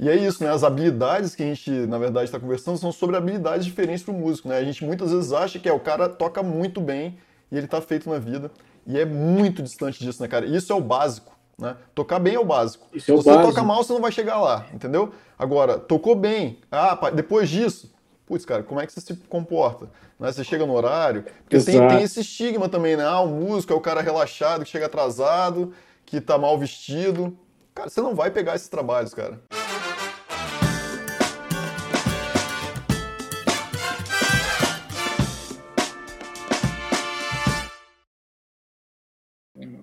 E é isso, né? As habilidades que a gente, na verdade, está conversando são sobre habilidades diferentes para o músico, né? A gente muitas vezes acha que é o cara toca muito bem e ele está feito na vida. E é muito distante disso, né, cara? Isso é o básico. Né? Tocar bem é o básico. Isso Se é o você básico. toca mal, você não vai chegar lá, entendeu? Agora, tocou bem. Ah, depois disso, putz, cara, como é que você se comporta? Né? Você chega no horário? Porque tem, tem, esse estigma também, né? Ah, o músico é o cara relaxado, que chega atrasado, que tá mal vestido. Cara, você não vai pegar esses trabalhos, cara.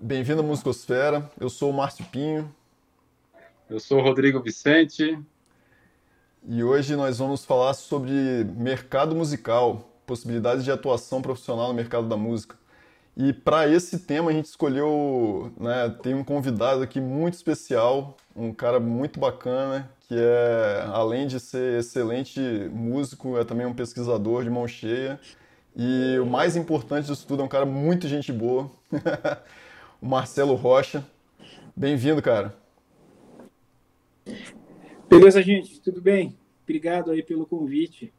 Bem-vindo à Musicosfera. Eu sou o Márcio Pinho. Eu sou o Rodrigo Vicente. E hoje nós vamos falar sobre mercado musical, possibilidades de atuação profissional no mercado da música. E para esse tema a gente escolheu, né, tem um convidado aqui muito especial, um cara muito bacana, que é, além de ser excelente músico, é também um pesquisador de mão cheia. E o mais importante disso tudo, é um cara muito gente boa. Marcelo Rocha. Bem-vindo, cara. Beleza, gente, tudo bem? Obrigado aí pelo convite.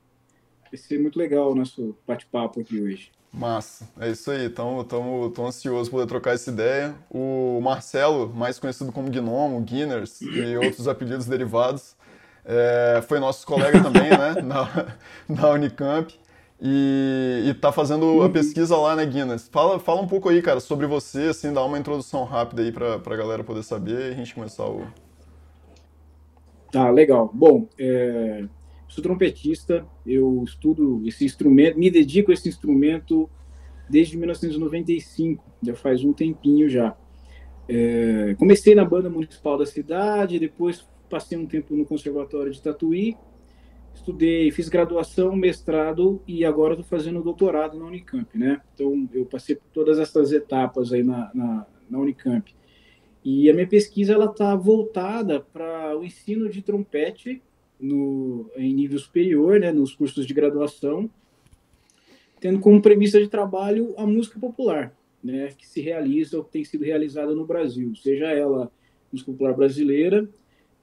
Vai ser muito legal o nosso bate-papo aqui hoje. Massa, é isso aí. Então, estamos ansiosos por poder trocar essa ideia. O Marcelo, mais conhecido como Gnomo, Guinness e outros apelidos derivados, é, foi nosso colega também, né, na, na Unicamp. E, está fazendo a uhum. pesquisa lá, né, Guinness? Fala, fala um pouco aí, cara, sobre você, assim, dá uma introdução rápida aí para a galera poder saber e a gente começar o, Tá, legal. Bom, é, sou trompetista, eu estudo esse instrumento, me dedico a esse instrumento desde 1995, já faz um tempinho já. É, comecei na banda municipal da cidade, depois passei um tempo no conservatório de Tatuí, estudei, fiz graduação, mestrado e agora estou fazendo doutorado na Unicamp, né? Então eu passei por todas essas etapas aí na, na, na Unicamp. E a minha pesquisa ela está voltada para o ensino de trompete no, em nível superior, né, nos cursos de graduação, tendo como premissa de trabalho a música popular, né, que se realiza ou que tem sido realizada no Brasil, seja ela música popular brasileira,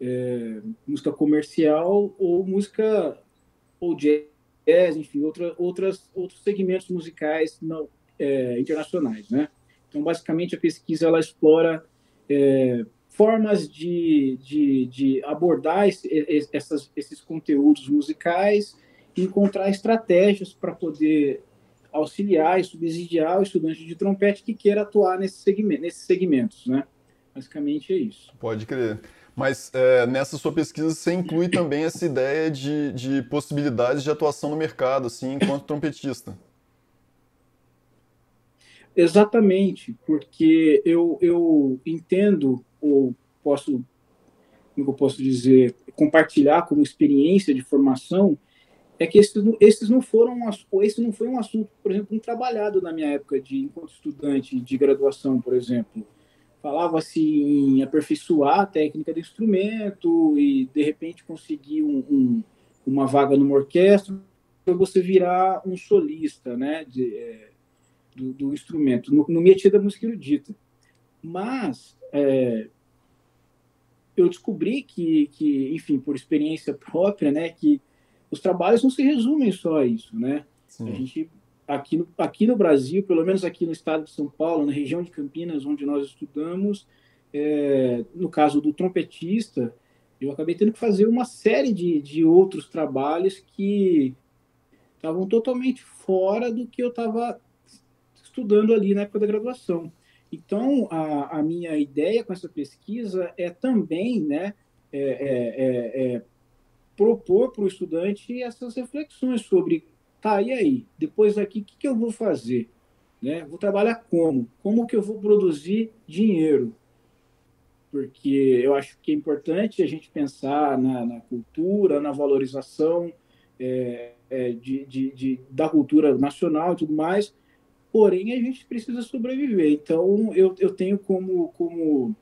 é, música comercial ou música ou jazz, enfim, outra, outras, outros segmentos musicais não, é, internacionais, né? Então, basicamente, a pesquisa ela explora é, formas de, de, de abordar esse, essas, esses conteúdos musicais e encontrar estratégias para poder auxiliar e subsidiar o estudante de trompete que queira atuar nesse segmento, nesses segmentos, né? Basicamente é isso. Pode crer. Mas é, nessa sua pesquisa você inclui também essa ideia de, de possibilidades de atuação no mercado, assim, enquanto trompetista. Exatamente, porque eu, eu entendo, ou posso, como eu posso dizer, compartilhar como experiência de formação, é que esses, esses não foram, esse não foi um assunto, por exemplo, um trabalhado na minha época de enquanto estudante de graduação, por exemplo. Falava-se em aperfeiçoar a técnica do instrumento e, de repente, conseguir um, um, uma vaga numa orquestra para você virar um solista, né? De, é, do, do instrumento, no, no métier da música erudita. Mas é, eu descobri que, que, enfim, por experiência própria, né, que os trabalhos não se resumem só a isso, né? Sim. A gente aqui no, aqui no Brasil, pelo menos aqui no estado de São Paulo, na região de Campinas, onde nós estudamos, é, no caso do trompetista, eu acabei tendo que fazer uma série de, de outros trabalhos que estavam totalmente fora do que eu estava estudando ali na época da graduação. Então, a, a minha ideia com essa pesquisa é também né, é, é, é, é propor para o estudante essas reflexões sobre, tá, e aí, depois daqui, o que, que eu vou fazer? Né? Vou trabalhar como? Como que eu vou produzir dinheiro? Porque eu acho que é importante a gente pensar na, na cultura, na valorização é, é, de, de, de, da cultura nacional e tudo mais, porém a gente precisa sobreviver. Então eu, eu tenho como, como,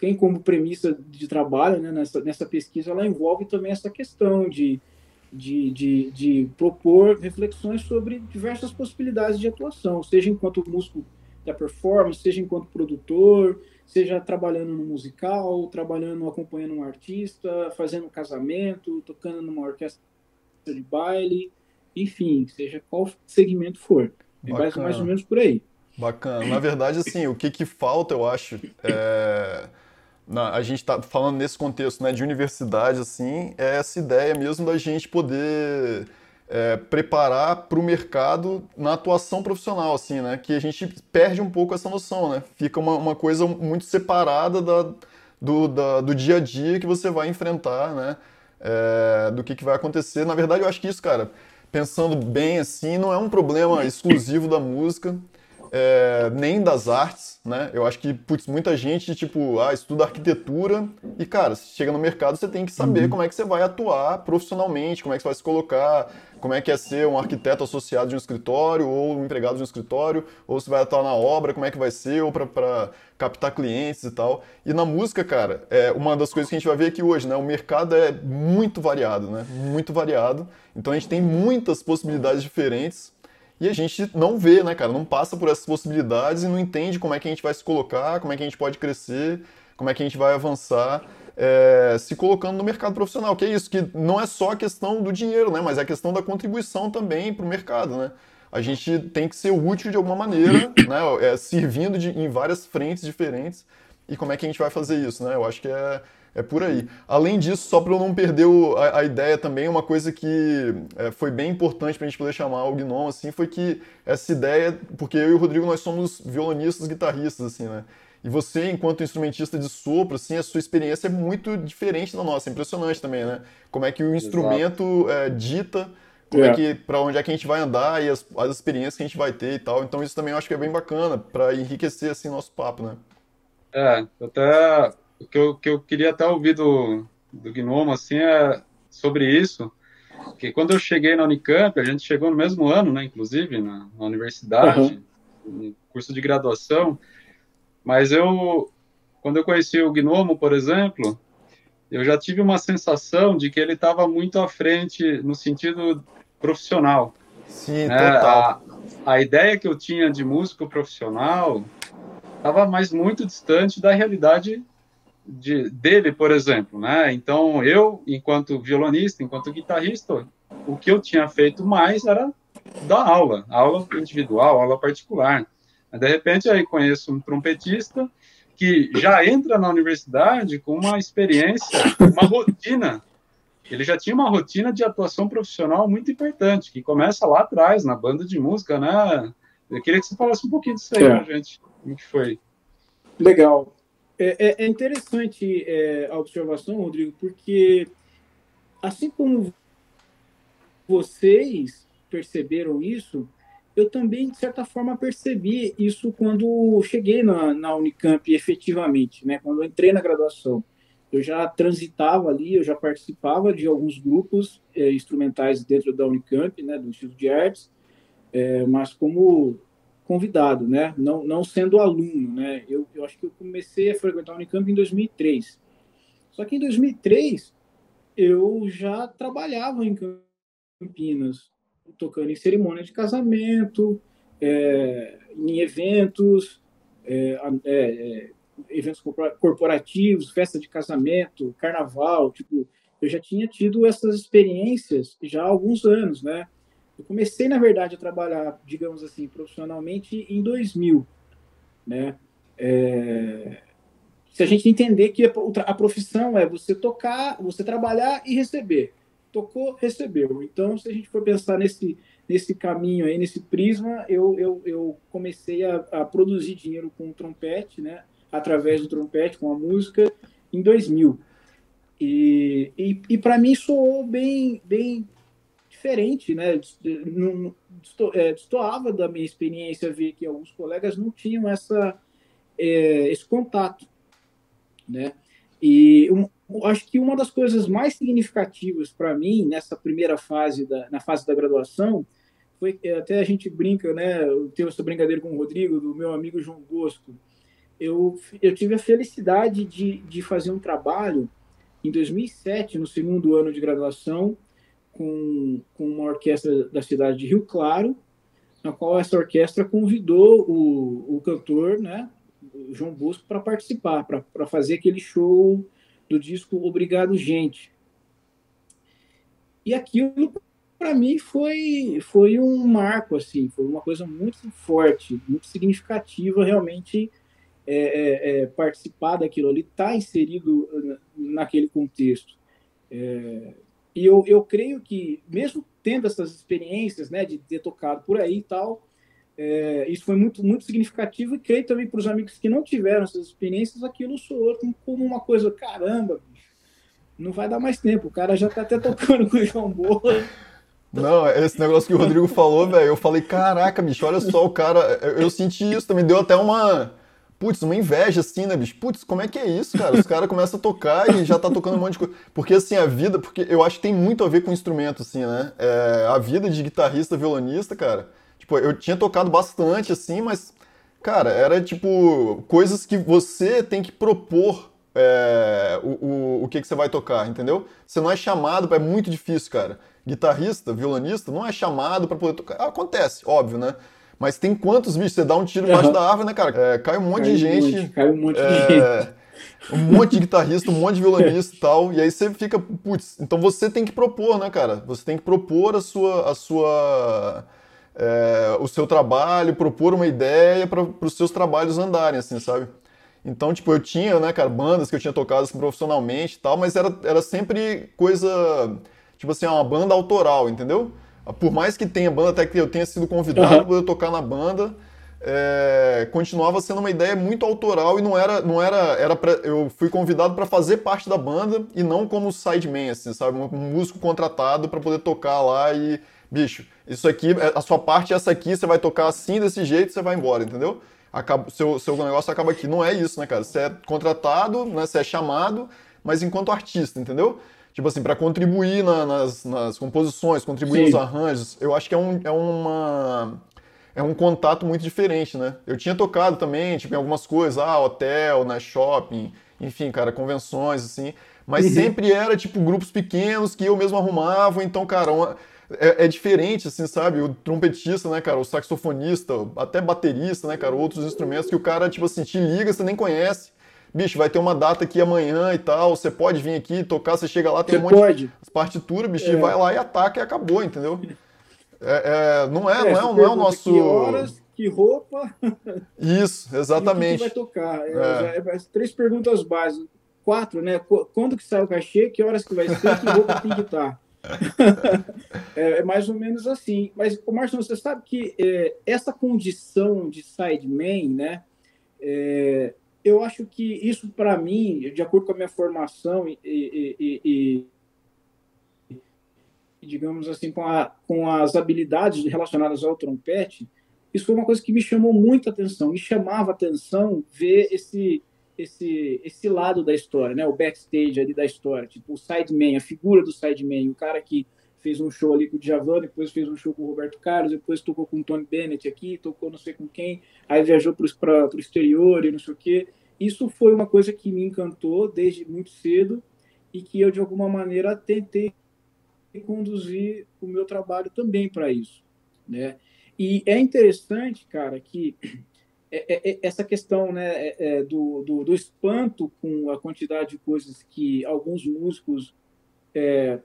tem como premissa de trabalho né, nessa, nessa pesquisa, ela envolve também essa questão de, de, de, de propor reflexões sobre diversas possibilidades de atuação, seja enquanto músico da performance, seja enquanto produtor, seja trabalhando no musical, trabalhando, acompanhando um artista, fazendo um casamento, tocando numa orquestra de baile, enfim, seja qual segmento for. É mais, mais ou menos por aí. Bacana. Na verdade, assim, o que, que falta, eu acho, é... A gente está falando nesse contexto né, de universidade, assim, é essa ideia mesmo da gente poder é, preparar para o mercado na atuação profissional, assim, né? Que a gente perde um pouco essa noção, né? Fica uma, uma coisa muito separada da, do, da, do dia a dia que você vai enfrentar, né? É, do que, que vai acontecer. Na verdade, eu acho que isso, cara, pensando bem assim, não é um problema exclusivo da música é, nem das artes, né? Eu acho que, putz, muita gente, tipo, ah, estuda arquitetura e, cara, chega no mercado, você tem que saber uhum. como é que você vai atuar profissionalmente, como é que você vai se colocar, como é que é ser um arquiteto associado de um escritório ou um empregado de um escritório, ou se vai atuar na obra, como é que vai ser, ou para captar clientes e tal. E na música, cara, é uma das coisas que a gente vai ver aqui hoje, né? O mercado é muito variado, né? Muito variado. Então a gente tem muitas possibilidades diferentes e a gente não vê, né, cara? Não passa por essas possibilidades e não entende como é que a gente vai se colocar, como é que a gente pode crescer, como é que a gente vai avançar. É, se colocando no mercado profissional, que é isso, que não é só a questão do dinheiro, né, mas é a questão da contribuição também para o mercado, né? A gente tem que ser útil de alguma maneira, né, é, servindo de, em várias frentes diferentes, e como é que a gente vai fazer isso, né? Eu acho que é, é por aí. Além disso, só para eu não perder o, a, a, ideia também, uma coisa que é, foi bem importante para a gente poder chamar o Gnome, assim, foi que essa ideia, porque eu e o Rodrigo, nós somos violonistas, guitarristas, assim, né? E você, enquanto instrumentista de sopro, assim, a sua experiência é muito diferente da nossa, é impressionante também, né? Como é que o instrumento é, dita como é. é que para onde é que a gente vai andar e as, as experiências que a gente vai ter e tal. Então isso também eu acho que é bem bacana para enriquecer assim nosso papo, né? É, até o que eu, que eu queria até ouvir do, do Gnomo, assim, é sobre isso, que quando eu cheguei na Unicamp, a gente chegou no mesmo ano, né, inclusive, na, na universidade, uhum. no curso de graduação, mas eu, quando eu conheci o Gnomo, por exemplo, eu já tive uma sensação de que ele estava muito à frente no sentido profissional. Sim, né? total. A, a ideia que eu tinha de músico profissional estava mais muito distante da realidade de, dele, por exemplo, né? Então, eu, enquanto violonista, enquanto guitarrista, o que eu tinha feito mais era dar aula, aula individual, aula particular. De repente, aí conheço um trompetista que já entra na universidade com uma experiência, uma rotina. Ele já tinha uma rotina de atuação profissional muito importante, que começa lá atrás, na banda de música, né? Eu queria que você falasse um pouquinho disso aí, é. gente. Como que foi? Legal. É, é, é interessante é, a observação, Rodrigo, porque assim como vocês perceberam isso, eu também, de certa forma, percebi isso quando cheguei na, na Unicamp efetivamente, né? quando entrei na graduação. Eu já transitava ali, eu já participava de alguns grupos é, instrumentais dentro da Unicamp, né, do Instituto de Artes, é, mas como convidado, né? Não, não sendo aluno, né? Eu, eu acho que eu comecei a frequentar a Unicamp em 2003. Só que em 2003 eu já trabalhava em Campinas, tocando em cerimônia de casamento, é, em eventos, é, é, é eventos corporativos, festa de casamento, carnaval, tipo, eu já tinha tido essas experiências já há alguns anos, né? Eu comecei, na verdade, a trabalhar, digamos assim, profissionalmente em 2000, né? É... Se a gente entender que a profissão é você tocar, você trabalhar e receber. Tocou, recebeu. Então, se a gente for pensar nesse, nesse caminho aí, nesse prisma, eu, eu, eu comecei a, a produzir dinheiro com o trompete, né? Através do trompete, com a música, em 2000. E, e, e para mim soou bem, bem diferente, né? Não, é, destoava da minha experiência ver que alguns colegas não tinham essa, é, esse contato, né? E um, acho que uma das coisas mais significativas para mim nessa primeira fase da, na fase da graduação foi é, até a gente brinca, né? Eu tenho essa brincadeira com o Rodrigo, do meu amigo João Bosco. Eu, eu tive a felicidade de, de fazer um trabalho em 2007, no segundo ano de graduação, com, com uma orquestra da cidade de Rio Claro, na qual essa orquestra convidou o, o cantor, né, o João Bosco para participar, para fazer aquele show do disco Obrigado Gente. E aquilo para mim foi foi um marco assim, foi uma coisa muito forte, muito significativa realmente é, é, é, participar daquilo ali, estar tá inserido naquele contexto. E eu, eu creio que, mesmo tendo essas experiências, né, de ter tocado por aí e tal, é, isso foi muito, muito significativo e creio também para os amigos que não tiveram essas experiências, aquilo soou como uma coisa, caramba, não vai dar mais tempo, o cara já está até tocando com o João Boa. Não, esse negócio que o Rodrigo falou, velho, eu falei, caraca, bicho, olha só o cara, eu, eu senti isso também, deu até uma putz, uma inveja assim, né, bicho? Putz, como é que é isso, cara? Os caras começam a tocar e já tá tocando um monte de coisa. Porque assim, a vida, porque eu acho que tem muito a ver com o instrumento, assim, né? É, a vida de guitarrista, violonista, cara. Tipo, eu tinha tocado bastante, assim, mas, cara, era tipo coisas que você tem que propor é, o, o, o que, que você vai tocar, entendeu? Você não é chamado, é muito difícil, cara. Guitarrista, violonista, não é chamado para poder tocar. Acontece, óbvio, né? Mas tem quantos bichos? Você dá um tiro embaixo uhum. da árvore, né, cara? É, cai um monte cai de gente. Monte, cai um monte é, de gente. Um monte de guitarrista, um monte de violonista e tal. E aí você fica, putz, então você tem que propor, né, cara? Você tem que propor a sua. A sua é, o seu trabalho, propor uma ideia para os seus trabalhos andarem, assim, sabe? Então, tipo, eu tinha, né, cara, bandas que eu tinha tocado assim, profissionalmente e tal, mas era, era sempre coisa, tipo assim, uma banda autoral, entendeu? Por mais que tenha banda, até que eu tenha sido convidado uhum. para poder tocar na banda, é, continuava sendo uma ideia muito autoral e não era, não era, era pra, eu fui convidado para fazer parte da banda e não como sideman, assim, sabe, um, um músico contratado para poder tocar lá e bicho, isso aqui, é, a sua parte é essa aqui, você vai tocar assim desse jeito, você vai embora, entendeu? Acaba, seu, seu negócio acaba aqui. Não é isso, né, cara? Você é contratado, né, você é chamado, mas enquanto artista, entendeu? Tipo assim, para contribuir na, nas, nas, composições, contribuir Sim. nos arranjos, eu acho que é, um, é uma. É um contato muito diferente, né? Eu tinha tocado também, tipo, em algumas coisas, ah, hotel, né, shopping, enfim, cara, convenções, assim. Mas uhum. sempre era, tipo, grupos pequenos que eu mesmo arrumava, então, cara, uma, é, é, diferente, assim, sabe? O trompetista, né, cara? O saxofonista, até baterista, né, cara? Outros instrumentos que o cara, tipo assim, te liga, você nem conhece bicho, vai ter uma data aqui amanhã e tal, você pode vir aqui tocar, você chega lá, tem você um monte pode. de partitura, bicho, é. vai lá e ataca e acabou, entendeu? É, é não é, é, não é, não é o nosso. Que horas, que roupa. Isso, exatamente. que vai tocar. É, é. é três perguntas básicas. Quatro, né? Quando que sai o cachê, que horas que vai ser, que roupa tem que estar. é, mais ou menos assim. Mas, Márcio, você sabe que essa condição de sideman, né? Eu acho que isso, para mim, de acordo com a minha formação e, e, e, e, digamos assim, com, a, com as habilidades relacionadas ao trompete, isso foi uma coisa que me chamou muita atenção, me chamava atenção ver esse, esse, esse lado da história, né? o backstage ali da história, tipo o sideman, a figura do sideman, o cara que fez um show ali com o Djavan, depois fez um show com o Roberto Carlos, depois tocou com o Tony Bennett aqui, tocou não sei com quem, aí viajou para o exterior e não sei o quê. Isso foi uma coisa que me encantou desde muito cedo e que eu, de alguma maneira, tentei conduzir o meu trabalho também para isso, né? E é interessante, cara, que é, é, é, essa questão né, do, do, do, espanto com a quantidade de coisas que alguns músicos é,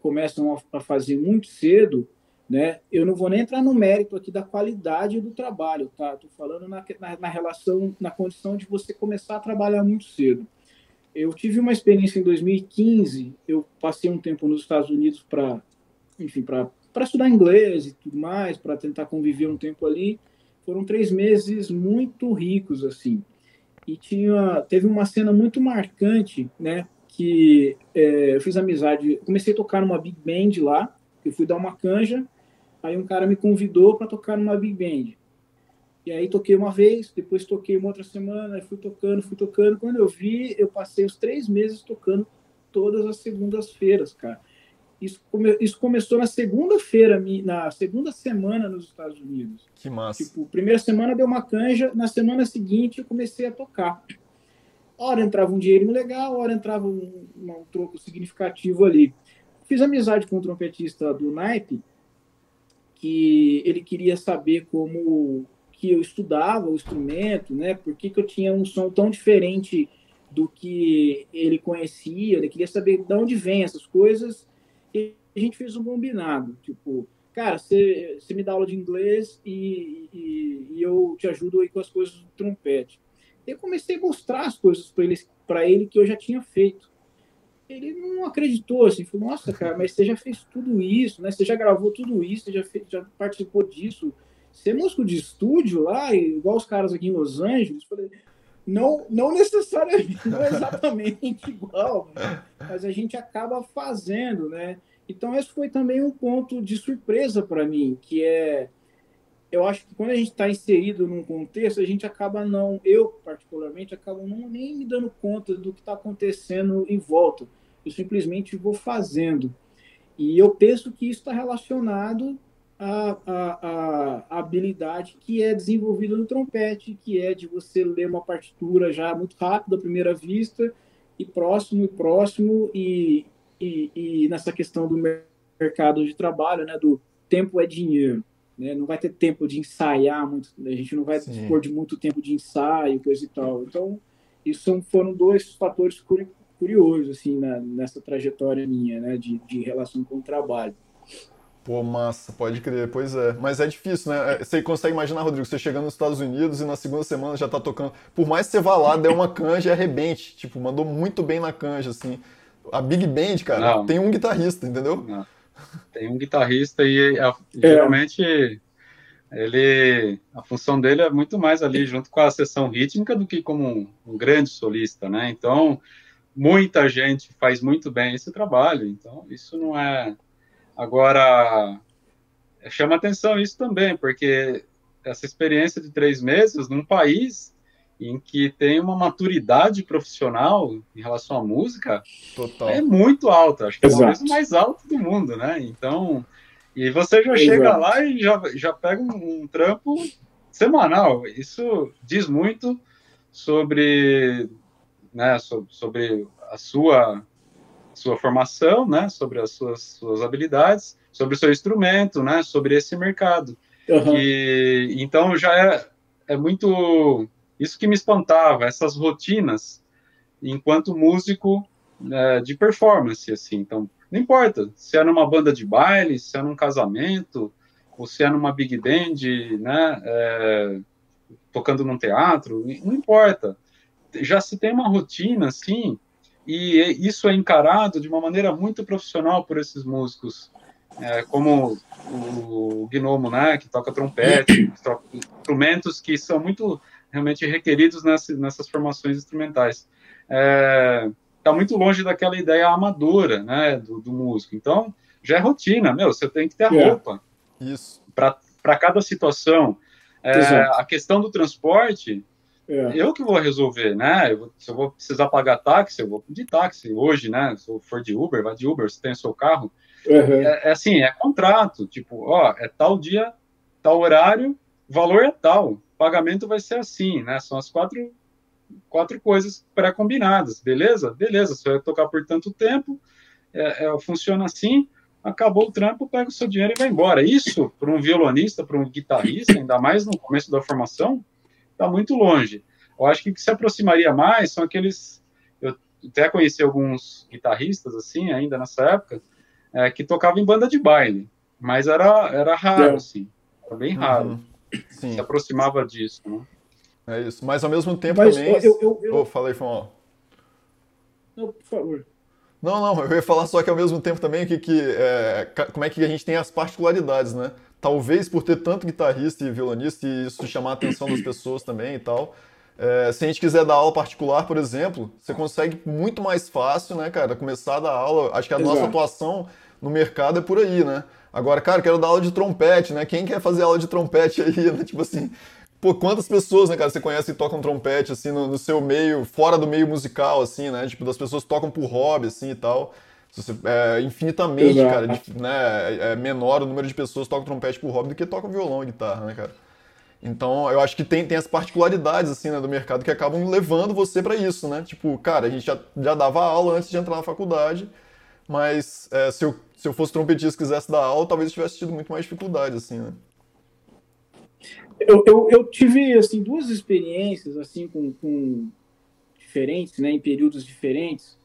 começam a, fazer muito cedo, né? Eu não vou nem entrar no mérito aqui da qualidade do trabalho, tá? Estou falando na, na, na, relação, na condição de você começar a trabalhar muito cedo. Eu tive uma experiência em 2015, eu passei um tempo nos Estados Unidos para, enfim, para estudar inglês e tudo mais, para tentar conviver um tempo ali. Foram três meses muito ricos, assim. E tinha, teve uma cena muito marcante, né? Que é, eu fiz amizade, comecei a tocar numa big band lá, eu fui dar uma canja, Aí um cara me convidou para tocar numa big band. E aí toquei uma vez, depois toquei uma outra semana, fui tocando, fui tocando. Quando eu vi, eu passei os três meses tocando todas as segundas-feiras, cara. Isso, come, isso começou na segunda-feira, na segunda semana nos Estados Unidos. Que massa. Tipo, primeira semana deu uma canja, na semana seguinte eu comecei a tocar. Hora entrava um dinheiro legal, hora entrava um, um troco significativo ali. Fiz amizade com um trompetista do naipe, que ele queria saber como que eu estudava o instrumento, né? Por que, que eu tinha um som tão diferente do que ele conhecia? Ele queria saber de onde vem essas coisas. E a gente fez um combinado, tipo, cara, você, me dá aula de inglês e, e, e, eu te ajudo aí com as coisas do trompete. Eu comecei a mostrar as coisas para ele, para ele que eu já tinha feito. Ele não acreditou, assim, falou, nossa, cara, mas você já fez tudo isso, né? Você já gravou tudo isso, você já, fez, já participou disso. Você é músico de estúdio lá, igual os caras aqui em Los Angeles? Falei, não, não necessariamente, não exatamente igual, mas a gente acaba fazendo, né? Então, esse foi também um ponto de surpresa para mim, que é. Eu acho que quando a gente está inserido num contexto, a gente acaba não, eu particularmente, acabo não nem me dando conta do que está acontecendo em volta. Eu simplesmente vou fazendo. E eu penso que isso está relacionado à, à, à, habilidade que é desenvolvida no trompete, que é de você ler uma partitura já muito rápido à primeira vista, e próximo e próximo, e, e, e nessa questão do mercado de trabalho, né, do tempo é dinheiro. Né? Não vai ter tempo de ensaiar muito, a gente não vai Sim. dispor de muito tempo de ensaio, coisa e tal. Então, isso foram dois fatores curiosos assim na, nessa trajetória minha, né, de, de relação com o trabalho. Pô, massa, pode crer, pois é. Mas é difícil, né? É, você consegue imaginar, Rodrigo, você chegando nos Estados Unidos e na segunda semana já tá tocando. Por mais que você vá lá, der uma canja e arrebente. Tipo, mandou muito bem na canja, assim. A Big Band, cara, não. tem um guitarrista, entendeu? Não. Tem um guitarrista e a, é. geralmente ele a função dele é muito mais ali junto com a sessão rítmica do que como um, um, grande solista, né? Então muita gente faz muito bem esse trabalho, então isso não é agora chama atenção isso também porque essa experiência de três meses num país em que tem uma maturidade profissional em relação à música Total. é muito alta, acho que é o mais alto do mundo, né? Então, e você já Exato. chega lá e já, já pega um, um, trampo semanal. Isso diz muito sobre, né, sobre, sobre a sua sua formação, né, sobre as suas, suas habilidades, sobre o seu instrumento, né, sobre esse mercado. Uhum. E então já é, é muito isso que me espantava, essas rotinas, enquanto músico é, de performance, assim. Então, não importa se é numa banda de baile, se é num casamento, ou se é numa big band, né, é, tocando num teatro, não importa. Já se tem uma rotina, assim, e isso é encarado de uma maneira muito profissional por esses músicos, é, como o, Gnomo, né, que toca trompete, instrumentos que são muito realmente requeridos nessas, nessas formações instrumentais. É, tá muito longe daquela ideia amadora, né, do, do, músico. Então, já é rotina, meu, você tem que ter a é. roupa. Isso. Para cada situação. É, a questão do transporte, é. eu que vou resolver, né? Eu, se eu vou precisar pagar táxi, eu vou de táxi. Hoje, né? Se eu for de Uber, vai de Uber, você tem o seu carro. Uhum. É, é, assim, é contrato. Tipo, ó, é tal dia, tal horário, valor é tal pagamento vai ser assim, né? São as quatro, quatro coisas pré-combinadas, beleza? Beleza, você vai tocar por tanto tempo, é, é, funciona assim, acabou o trampo, pega o seu dinheiro e vai embora. Isso, para um violonista, para um guitarrista, ainda mais no começo da formação, está muito longe. Eu acho que o que se aproximaria mais são aqueles. Eu até conheci alguns guitarristas, assim, ainda nessa época, é, que tocavam em banda de baile, mas era, era raro, é. assim, era bem raro. Uhum. Sim. se aproximava disso, né? É isso. Mas ao mesmo tempo Mas, também. Eu, eu, eu... Oh, falei, Fão. Não, por favor. Não, não, eu ia falar só que ao mesmo tempo também que, que é, como é que a gente tem as particularidades, né? Talvez por ter tanto guitarrista e violonista e isso chamar a atenção das pessoas também e tal. É, se a gente quiser dar aula particular, por exemplo, você consegue muito mais fácil, né, cara, começar a dar aula. Acho que a Exato. nossa atuação no mercado é por aí, né? Agora, cara, quero dar aula de trompete, né? Quem quer fazer aula de trompete aí, né? Tipo assim, pô, quantas pessoas, né, cara, você conhece que tocam trompete, assim, no, no, seu meio, fora do meio musical, assim, né? Tipo, das pessoas que tocam por hobby, assim, e tal. Você, é, infinitamente, Exato. cara, de, né, é, é menor o número de pessoas que tocam trompete por hobby do que tocam violão e guitarra, né, cara? Então, eu acho que tem, tem as particularidades, assim, né, do mercado que acabam levando você para isso, né? Tipo, cara, a gente já, já dava aula antes de entrar na faculdade, mas é, se, eu, se eu fosse trompetista e quisesse dar aula, talvez tivesse tido muito mais dificuldade, assim, né? Eu, eu, eu, tive assim duas experiências assim com, com diferentes, né, em períodos diferentes,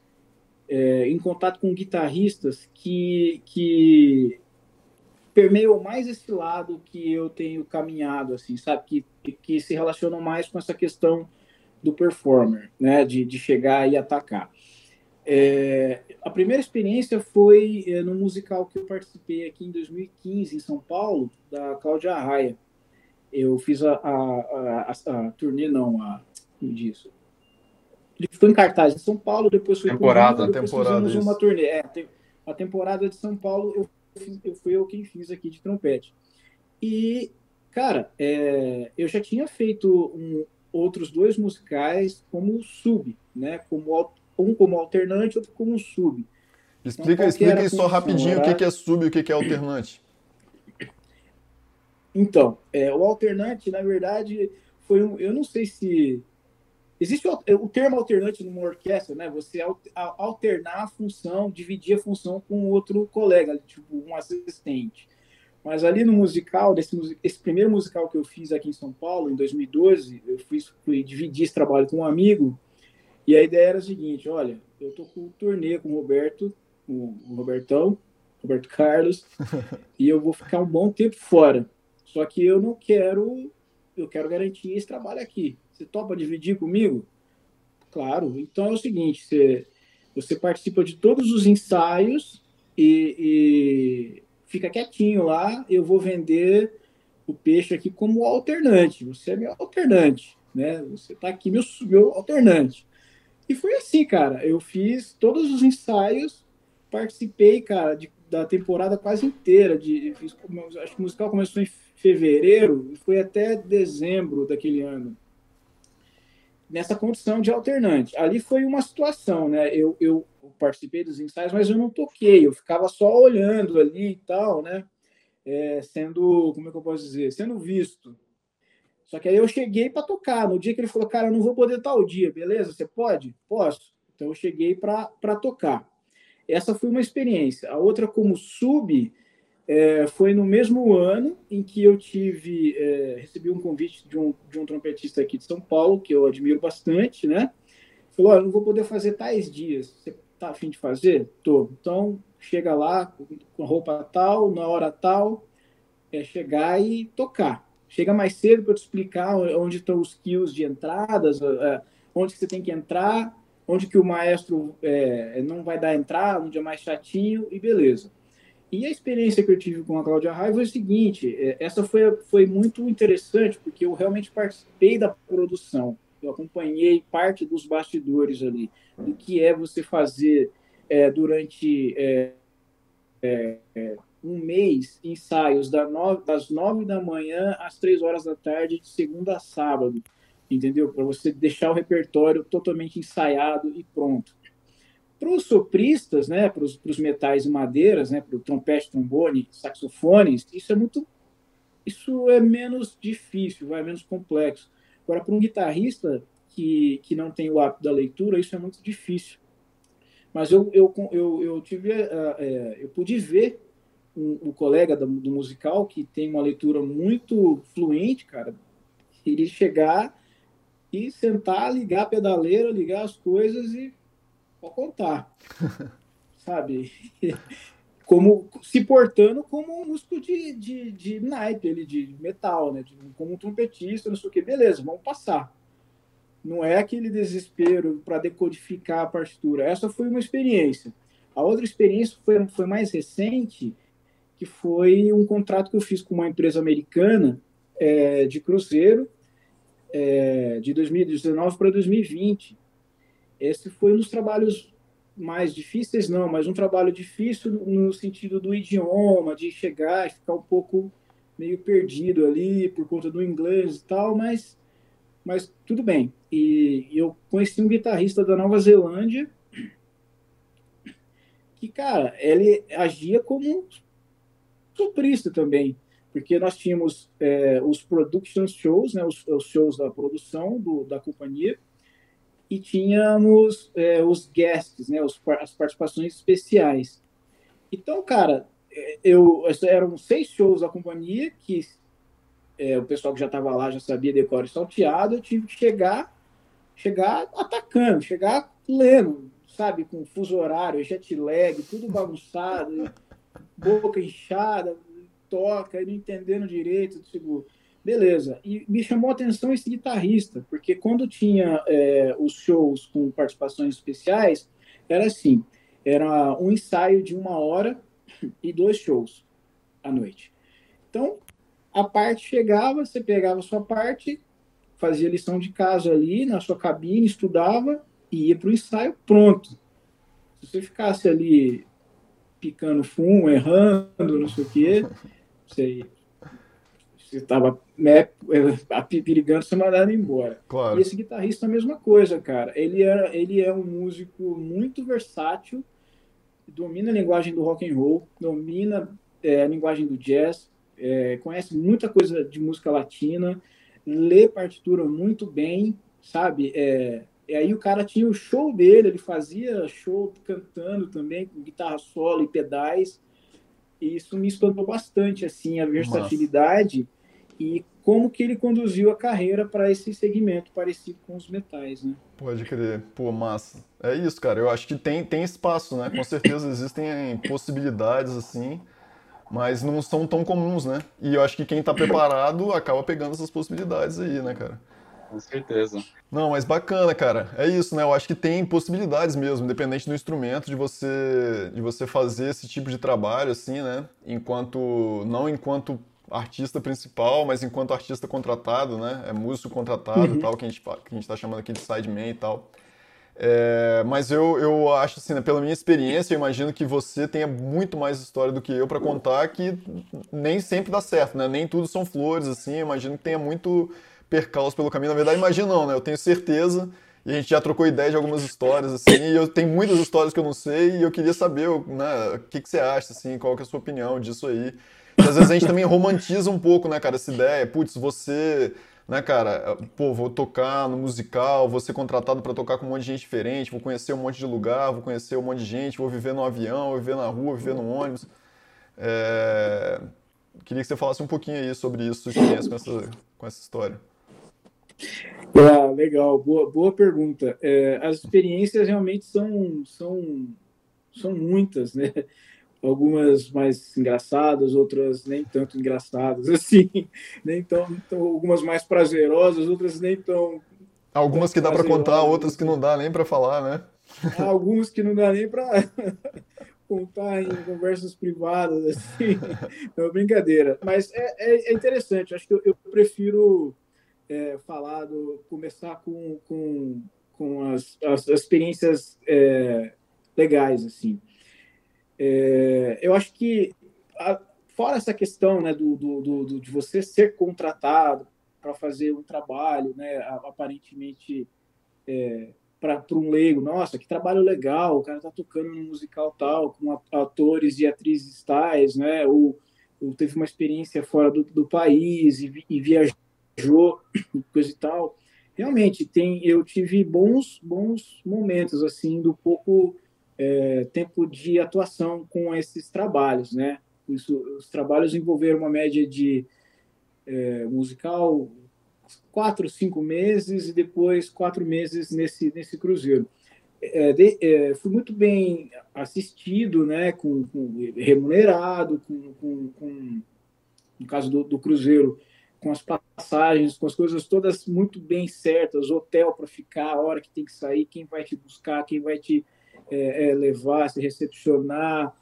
é, em contato com guitarristas que que permeiam mais esse lado que eu tenho caminhado, assim, sabe, que que se relacionam mais com essa questão do performer, né, de, de chegar e atacar. É, a primeira experiência foi é, no musical que eu participei aqui em 2015 em São Paulo, da Cláudia Raia. Eu fiz a, a, a, a, turnê, não, a, como diz, ele foi em cartaz em São Paulo, depois foi temporada, depois temporada fizemos uma turnê. É, a temporada de São Paulo eu, eu fui eu quem fiz aqui de trompete. E, cara, é, eu já tinha feito um, outros dois musicais como sub, né? Como um como alternante, outro como sub. Explica, então, explica só rapidinho o que é sub e o que é alternante. Então, é, o alternante, na verdade, foi um. Eu não sei se. Existe o, o termo alternante numa orquestra, né? Você alternar a função, dividir a função com outro colega, tipo um assistente. Mas ali no musical, desse, esse primeiro musical que eu fiz aqui em São Paulo, em 2012, eu fiz, fui dividir esse trabalho com um amigo, e a ideia era a seguinte: olha, eu tô com um turnê com o Roberto, com o Robertão, Roberto Carlos, e eu vou ficar um bom tempo fora. Só que eu não quero, eu quero garantir esse trabalho aqui. Você topa dividir comigo? Claro. Então é o seguinte: você, você participa de todos os ensaios e, e fica quietinho lá. Eu vou vender o peixe aqui como alternante. Você é meu alternante, né? Você está aqui meu, meu alternante. E foi assim, cara. Eu fiz todos os ensaios, participei, cara, de, da temporada quase inteira. De, fiz, acho que o musical começou em fevereiro e foi até dezembro daquele ano. Nessa condição de alternante. Ali foi uma situação, né? Eu, eu participei dos ensaios, mas eu não toquei. Eu ficava só olhando ali e tal, né? É, sendo, como é que eu posso dizer? Sendo visto. Só que aí eu cheguei para tocar. No dia que ele falou, cara, eu não vou poder tal dia, beleza? Você pode? Posso. Então eu cheguei para tocar. Essa foi uma experiência. A outra, como sub, é, foi no mesmo ano em que eu tive é, recebi um convite de um, de um trompetista aqui de São Paulo que eu admiro bastante, né? Falou, não vou poder fazer tais dias. Você tá afim de fazer? Tô. Então chega lá com roupa tal, na hora tal, é chegar e tocar. Chega mais cedo para te explicar onde estão os kills de entradas, é, onde você tem que entrar, onde que o maestro é, não vai dar entrada, onde é mais chatinho e beleza. E a experiência que eu tive com a Cláudia Raiva foi o seguinte: é, essa foi, foi muito interessante, porque eu realmente participei da produção, eu acompanhei parte dos bastidores ali, do que é você fazer é, durante é, um mês ensaios das nove da manhã às três horas da tarde, de segunda a sábado, entendeu? Para você deixar o repertório totalmente ensaiado e pronto. Para os sopristas, né, para os metais e madeiras, né, para o trompete, trombone, saxofones, isso é muito, isso é menos difícil, vai menos complexo. Agora, para um guitarrista que, que não tem o hábito da leitura, isso é muito difícil. Mas eu, eu, eu, eu tive, uh, é, eu pude ver um, um colega do, do, musical que tem uma leitura muito fluente, cara, ele chegar e sentar, ligar a pedaleira, ligar as coisas e Pode contar. sabe? Como, se portando como um músico de, de, de naipe, ele, de metal, né? De, como um trompetista, não sei o que. Beleza, vamos passar. Não é aquele desespero para decodificar a partitura. Essa foi uma experiência. A outra experiência foi, foi mais recente, que foi um contrato que eu fiz com uma empresa americana é, de cruzeiro é, de 2019 para 2020. Esse foi um dos trabalhos mais difíceis, não, mas um trabalho difícil no sentido do idioma, de chegar e ficar um pouco meio perdido ali por conta do inglês e tal, mas, mas tudo bem. E, eu conheci um guitarrista da Nova Zelândia que, cara, ele agia como soprista também, porque nós tínhamos é, os production shows, né, os, os shows da produção do, da companhia, e tínhamos é, os guests, né, os, as participações especiais. Então, cara, eu eram seis shows da companhia que é, o pessoal que já estava lá já sabia decorar salteado, eu tive que chegar, chegar atacando, chegar lendo, sabe, com fuso horário, jet lag, tudo bagunçado, boca inchada, toca, e não entendendo direito, tipo, beleza. E me chamou a atenção esse guitarrista, porque quando tinha é, os shows com participações especiais, era assim, era um ensaio de uma hora e dois shows à noite. Então, a parte chegava, você pegava a sua parte, fazia lição de casa ali na sua cabine, estudava e ia para o ensaio pronto. Se você ficasse ali picando fumo, errando, não sei o quê, você estava né, perigando ser mandado embora. Claro. E esse guitarrista a mesma coisa, cara. Ele é, ele é um músico muito versátil, domina a linguagem do rock and roll, domina é, a linguagem do jazz, é, conhece muita coisa de música latina, lê partitura muito bem, sabe? É, e aí o cara tinha o show dele, ele fazia show cantando também, com guitarra solo e pedais. E isso me espantou bastante, assim, a versatilidade Nossa. e como que ele conduziu a carreira para esse segmento parecido com os metais, né? Pode crer. Pô, massa. É isso, cara. Eu acho que tem, tem espaço, né? Com certeza existem possibilidades, assim mas não são tão comuns, né? E eu acho que quem está preparado acaba pegando essas possibilidades aí, né, cara? Com certeza. Não, mas bacana, cara. É isso, né? Eu acho que tem possibilidades mesmo, independente do instrumento, de você de você fazer esse tipo de trabalho, assim, né? Enquanto não enquanto artista principal, mas enquanto artista contratado, né? É músico contratado, uhum. tal, que a gente que a gente está chamando aqui de sideman e tal. É, mas eu, eu acho assim, né, pela minha experiência, eu imagino que você tenha muito mais história do que eu para contar, que nem sempre dá certo, né? Nem tudo são flores, assim. Eu imagino que tenha muito percalço pelo caminho. Na verdade, imagino não, né? Eu tenho certeza. E a gente já trocou ideia de algumas histórias, assim, e eu tenho muitas histórias que eu não sei, e eu queria saber, né, o que, que você acha, assim, qual que é a sua opinião disso aí. E às vezes a gente também romantiza um pouco, né, cara, essa ideia, putz, você né, cara? Pô, vou tocar no musical, vou ser contratado para tocar com um monte de gente diferente, vou conhecer um monte de lugar, vou conhecer um monte de gente, vou viver no avião, vou viver na rua, vou viver no ônibus. É... Queria que você falasse um pouquinho aí sobre isso, experiência com essa, com essa história. Ah, legal, boa, boa pergunta. É, as experiências realmente são, são, são muitas, né? algumas mais engraçadas, outras nem tanto engraçadas assim, nem tão, tão algumas mais prazerosas, outras nem tão algumas que dá para contar, outras que não dá nem para falar, né? Há alguns que não dá nem para contar em conversas privadas assim, não brincadeira, mas é, é, é interessante. Acho que eu, eu prefiro é, falar do, começar com, com, com as, as, as experiências é, legais assim. É, eu acho que, a, fora essa questão né, do, do, do, de você ser contratado para fazer um trabalho, né, aparentemente é, para um leigo, nossa, que trabalho legal, o cara está tocando no musical tal, com atores e atrizes tais, né, ou, ou teve uma experiência fora do, do país e, e viajou, coisa e tal. Realmente, tem, eu tive bons, bons momentos, assim, do pouco é, tempo de atuação com esses trabalhos, né? Isso, os trabalhos envolveram uma média de é, musical quatro, cinco meses e depois quatro meses nesse nesse cruzeiro. É, de, é, fui muito bem assistido, né? Com, com remunerado, com, com, com, no caso do, do cruzeiro, com as passagens, com as coisas todas muito bem certas, hotel para ficar, a hora que tem que sair, quem vai te buscar, quem vai te é, é, levar, se recepcionar.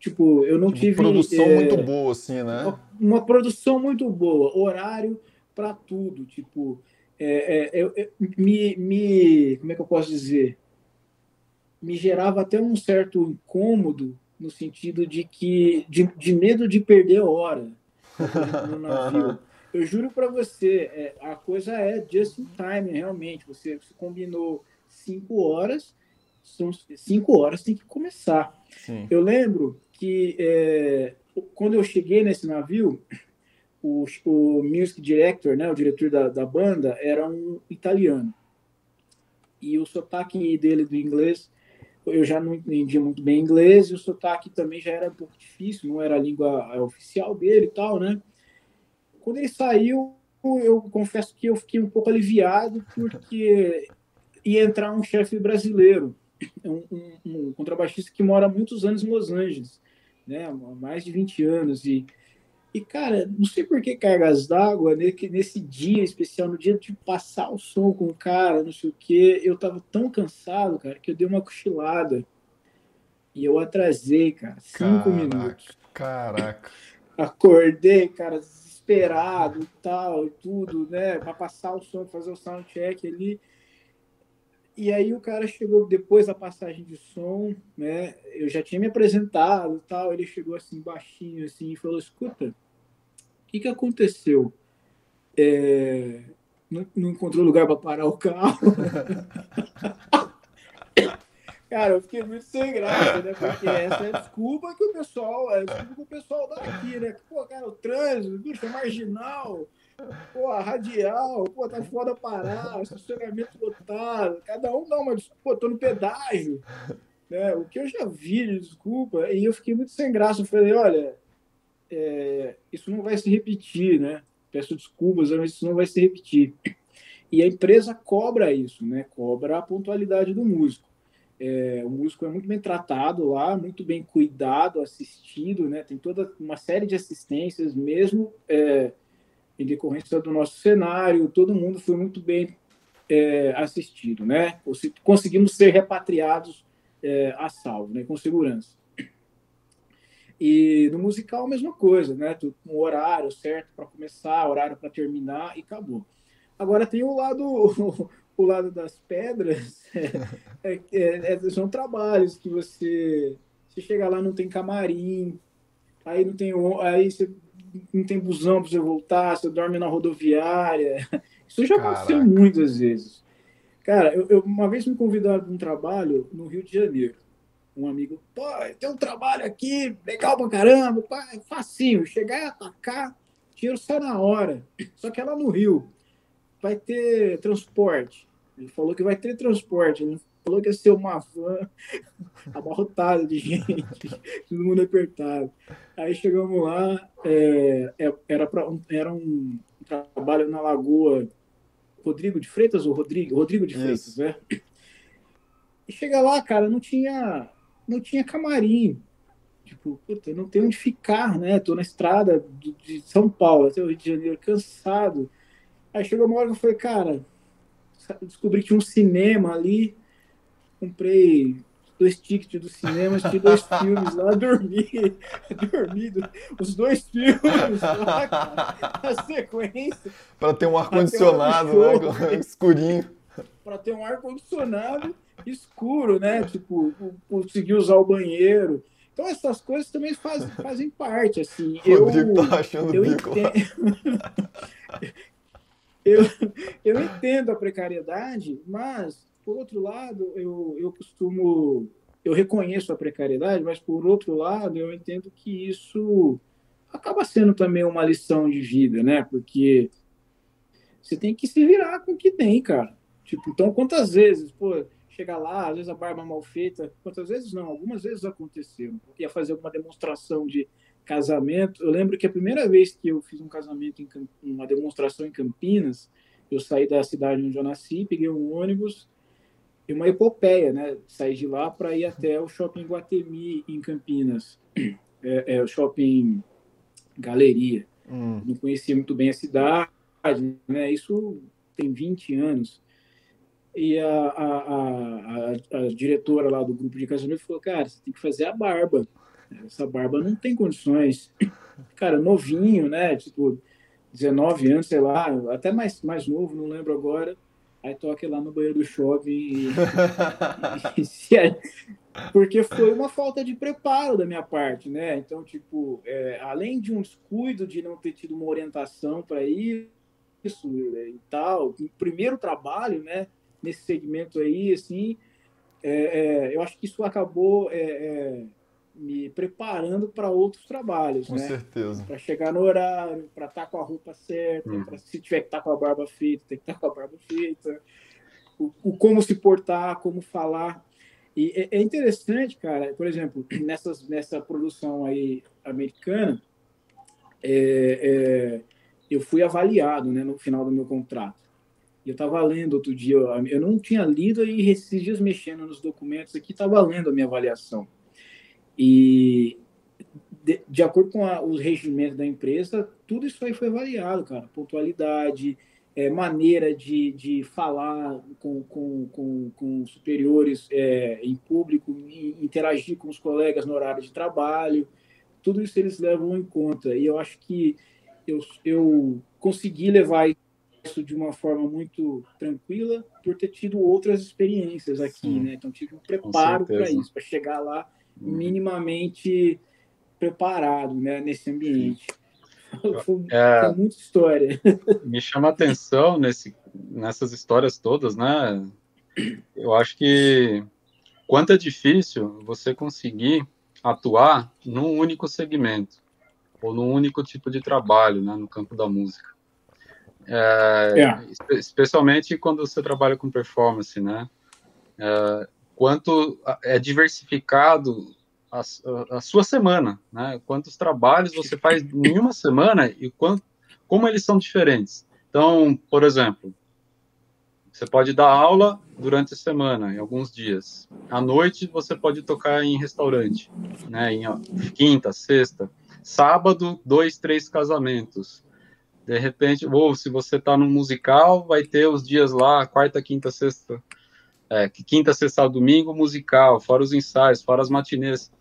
Tipo, eu não tive. Uma produção é, muito boa, assim, né? Uma, uma produção muito boa, horário para tudo. Tipo, é, é, me, me. Como é que eu posso dizer? Me gerava até um certo incômodo no sentido de que. de, de medo de perder hora no navio. Eu juro para você, é, a coisa é just in time, realmente. Você, você combinou cinco horas são cinco horas, tem que começar. Sim. Eu lembro que é, quando eu cheguei nesse navio, o, o music director, né, o diretor da, da banda, era um italiano. E o sotaque dele do inglês, eu já não entendia muito bem inglês, e o sotaque também já era um pouco difícil, não era a língua oficial dele e tal, né? quando ele saiu, eu confesso que eu fiquei um pouco aliviado, porque ia entrar um chefe brasileiro, um, um, um, contrabaixista que mora há muitos anos em Los Angeles, né, mais de 20 anos, e, e cara, não sei por que cargas d'água, nesse, nesse dia especial, no dia de passar o som com o cara, não sei o que, eu tava tão cansado, cara, que eu dei uma cochilada, e eu atrasei, cara, cinco Caraca, minutos. Caraca. Acordei, cara, desesperado e tal, e tudo, né? Para passar o som, fazer o soundcheck ali. E aí o cara chegou depois da passagem de som, né? Eu já tinha me apresentado e tal. Ele chegou assim, baixinho, assim, e falou: Escuta, o que, que aconteceu? É, não, não encontrou lugar para parar o carro? Cara, eu fiquei muito sem graça, né? Porque essa é desculpa que o pessoal, é desculpa que o pessoal dá aqui, né? Pô, cara, o trânsito, bicho, é marginal, pô, radial, pô, tá foda parar, estacionamento lotado, cada um dá uma desculpa, pô, tô no pedágio, né? O que eu já vi de desculpa, e eu fiquei muito sem graça, eu falei, olha, é, isso não vai se repetir, né? Peço desculpas, mas isso não vai se repetir. E a empresa cobra isso, né? Cobra a pontualidade do músico. É, o músico é muito bem tratado lá, muito bem cuidado, assistido, né? Tem toda uma série de assistências, mesmo é, em decorrência do nosso cenário, todo mundo foi muito bem é, assistido, né? Conseguimos ser repatriados é, a salvo, né? Com segurança. E no musical a mesma coisa, né? Um horário certo para começar, horário para terminar e acabou. Agora tem o lado o lado das pedras é, é, é, são trabalhos que você você chega lá não tem camarim aí não tem aí você não tem busão para você voltar você dorme na rodoviária isso já Caraca. aconteceu muitas vezes cara eu, eu, uma vez me convidaram para um trabalho no Rio de Janeiro um amigo pô tem um trabalho aqui legal pra caramba pô, é facinho chegar e atacar tiro sai na hora só que é lá no Rio vai ter transporte. Ele falou que vai ter transporte. Ele falou que ia ser uma van abarrotada de gente, todo mundo apertado. Aí chegamos lá, é, é era, pra, era um trabalho na Lagoa Rodrigo de Freitas ou Rodrigo? Rodrigo de Freitas, Isso. né? E chega lá, cara, não tinha, não tinha camarim. Tipo, puta, não tem onde ficar, né? Tô na estrada de São Paulo até o Rio de Janeiro, cansado Aí chegou uma hora que eu falei, cara, descobri que tinha um cinema ali, comprei dois tickets do cinema, assisti dois filmes lá, dormi, dormi, os dois filmes lá, cara, na sequência. Para ter um ar-condicionado, né, escurinho. Para ter um ar-condicionado escuro, né, tipo, conseguir usar o banheiro. Então essas coisas também fazem, fazem parte, assim. Rodrigo eu, tá achando eu bico entendo... eu, eu entendo a precariedade, mas, por outro lado, eu, eu costumo. Eu reconheço a precariedade, mas, por outro lado, eu entendo que isso acaba sendo também uma lição de vida, né? Porque você tem que se virar com o que tem, cara. Tipo, então, quantas vezes, pô, chegar lá, às vezes a barba mal feita, quantas vezes não, algumas vezes aconteceu. Ia fazer alguma demonstração de casamento. Eu lembro que a primeira vez que eu fiz um casamento, em uma demonstração em Campinas, eu saí da cidade onde eu nasci, peguei um ônibus e uma epopeia, né? Saí de lá para ir até o shopping Guatemi, em Campinas, é, é o shopping Galeria. Hum. Não conhecia muito bem a cidade, né? Isso tem 20 anos. E a, a, a, a, diretora lá do grupo de casamento falou: Cara, você tem que fazer a barba. Essa barba não tem condições. Cara, novinho, né? Tipo, 19 anos, sei lá, até mais, mais novo, não lembro agora. Aí toque lá no banheiro do shopping e, e, porque foi uma falta de preparo da minha parte, né? Então, tipo, é, além de um descuido de não ter tido uma orientação para isso e tal, primeiro trabalho, né? Nesse segmento aí, assim, é, é, eu acho que isso acabou é, é, me preparando para outros trabalhos, com né? certeza. Para chegar no horário, para estar tá com a roupa certa, hum. pra, se tiver que estar tá com a barba feita, tem que estar tá com a barba feita, o, o, como se portar, como falar. E é, é interessante, cara, por exemplo, nessas, nessa produção aí americana, é, eu fui avaliado, né, no final do meu contrato. E eu estava lendo outro dia, eu não tinha lido e esses dias mexendo nos documentos aqui, estava lendo a minha avaliação. E de, de acordo com a, os regimentos da empresa, tudo isso aí foi avaliado, cara. Pontualidade, é, maneira de, de falar com, com, com, com superiores é, em público, interagir com os colegas no horário de trabalho, tudo isso eles levam em conta. E eu acho que eu, eu consegui levar isso de uma forma muito tranquila por ter tido outras experiências aqui, Sim. né? Então tive um preparo para isso, para chegar lá uhum. minimamente preparado, né, nesse ambiente. Foi, é, foi muita história. Me chama a atenção nesse, nessas histórias todas, né? Eu acho que quanto é difícil você conseguir atuar num único segmento ou num único tipo de trabalho, né, no campo da música. É, é. Especialmente quando você trabalha com performance, né? É, quanto é diversificado a, a, sua semana, né? Quantos trabalhos você faz em uma semana e quanto, como eles são diferentes. Então, por exemplo, você pode dar aula durante a semana, em alguns dias. À noite, você pode tocar em restaurante, né? Em quinta, sexta. Sábado, dois, três casamentos. De repente, ou se você está no musical, vai ter os dias lá, quarta, quinta, sexta, é, quinta, sexta, domingo, musical, fora os ensaios, fora as matinês.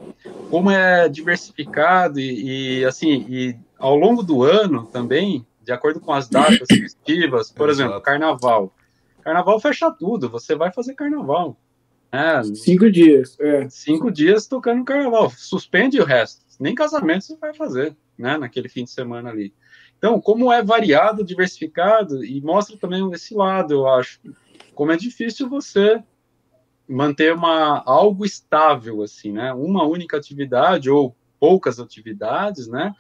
Como é diversificado e, e, assim, e ao longo do ano também, de acordo com as datas festivas, por exemplo, carnaval. Carnaval fecha tudo, você vai fazer carnaval. Né? Cinco dias. É. Cinco dias tocando carnaval. Suspende o resto. Nem casamento você vai fazer, né? Naquele fim de semana ali. Então, como é variado, diversificado, e mostra também esse lado, eu acho como é difícil você manter uma algo estável assim, né? Uma única atividade ou poucas atividades, né?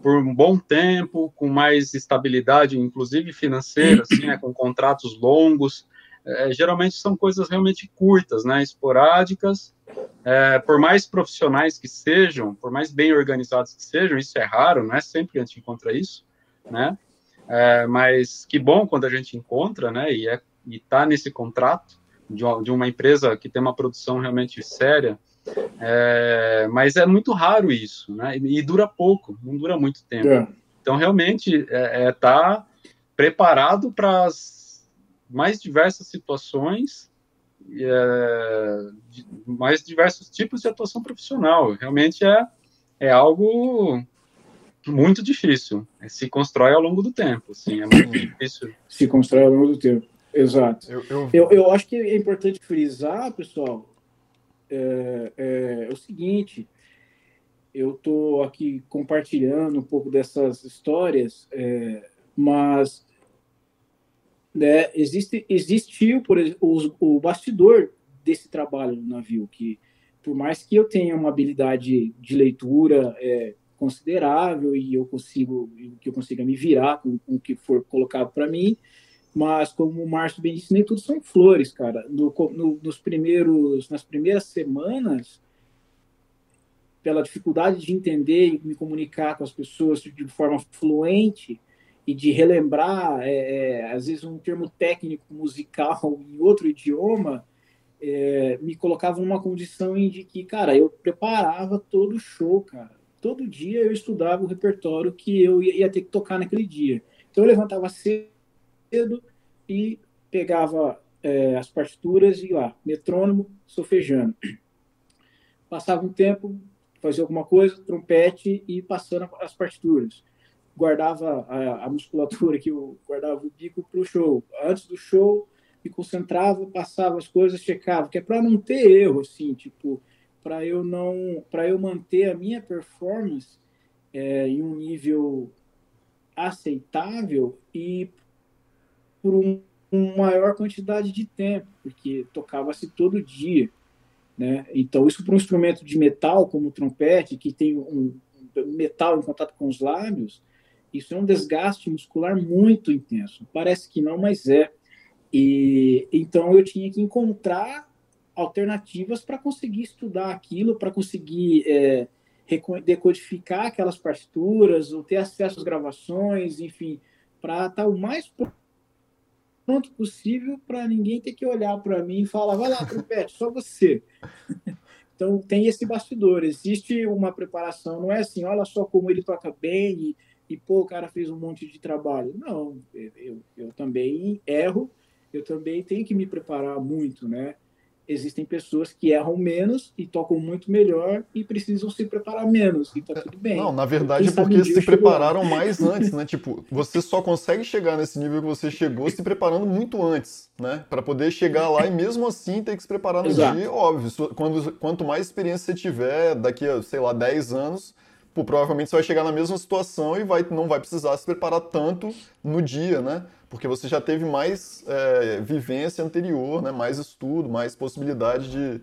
Por um bom tempo, com mais estabilidade, inclusive financeira, assim, né? Com contratos longos. É, geralmente são coisas realmente curtas, né? Esporádicas. É, por mais profissionais que sejam, por mais bem organizados que sejam, isso é raro, não é sempre que a gente encontra isso, né? É, mas que bom quando a gente encontra, né? E é está nesse contrato de uma, de uma, empresa que tem uma produção realmente séria, é, mas é muito raro isso, né? E, e dura pouco, não dura muito tempo. É. Então, realmente, está é, é tá preparado para as mais diversas situações, é, mais diversos tipos de atuação profissional. Realmente é, é algo muito difícil. Se constrói ao longo do tempo, sim, é muito difícil. Se constrói ao longo do tempo. Exato. Eu, eu... eu, eu acho que é importante frisar, pessoal, é, é, é o seguinte: eu estou aqui compartilhando um pouco dessas histórias, é, mas né, existe, existiu por o, o bastidor desse trabalho no navio, que por mais que eu tenha uma habilidade de leitura é, considerável e eu consigo que eu consiga me virar com, com o que for colocado para mim, mas como o Márcio bem disse, nem tudo são flores, cara. No, no, nos primeiros, nas primeiras semanas, pela dificuldade de entender e me comunicar com as pessoas de forma fluente e de relembrar, é, é, às vezes, um termo técnico musical em outro idioma, é, me colocava numa condição em de que, cara, eu preparava todo o show, cara. Todo dia eu estudava o repertório que eu ia, ia ter que tocar naquele dia. Então eu levantava cedo e pegava é, as partituras e lá, metrônomo, sofejando. Passava um tempo, fazia alguma coisa, trompete e passando as partituras. Guardava a, a musculatura que eu guardava o bico para o show. Antes do show, me concentrava, passava as coisas, checava, que é para não ter erro, assim, tipo, para eu não, para eu manter a minha performance é, em um nível aceitável e por um, uma maior quantidade de tempo, porque tocava-se todo dia. Né? Então, isso para um instrumento de metal, como o trompete, que tem um, um metal em contato com os lábios, isso é um desgaste muscular muito intenso. Parece que não, mas é. E então eu tinha que encontrar alternativas para conseguir estudar aquilo, para conseguir é, decodificar aquelas partituras, ou ter acesso às gravações, enfim, para estar tá o mais pronto possível para ninguém ter que olhar para mim e falar, vai lá, trompete, só você. então tem esse bastidor, existe uma preparação, não é assim, olha só como ele toca bem e, e pô, o cara fez um monte de trabalho. Não, eu, eu também erro, eu também tenho que me preparar muito, né? Existem pessoas que erram menos e tocam muito melhor e precisam se preparar menos, e tá tudo bem. Não, na verdade é porque se prepararam mais antes, né? Tipo, você só consegue chegar nesse nível que você chegou se preparando muito antes, né? Para poder chegar lá e mesmo assim ter que se preparar no Exato. dia, óbvio. Quando, quanto mais experiência você tiver, daqui a, sei lá, 10 anos, pô, provavelmente você vai chegar na mesma situação e vai, não vai precisar se preparar tanto no dia, né? porque você já teve mais é, vivência anterior, né? mais estudo, mais possibilidade de,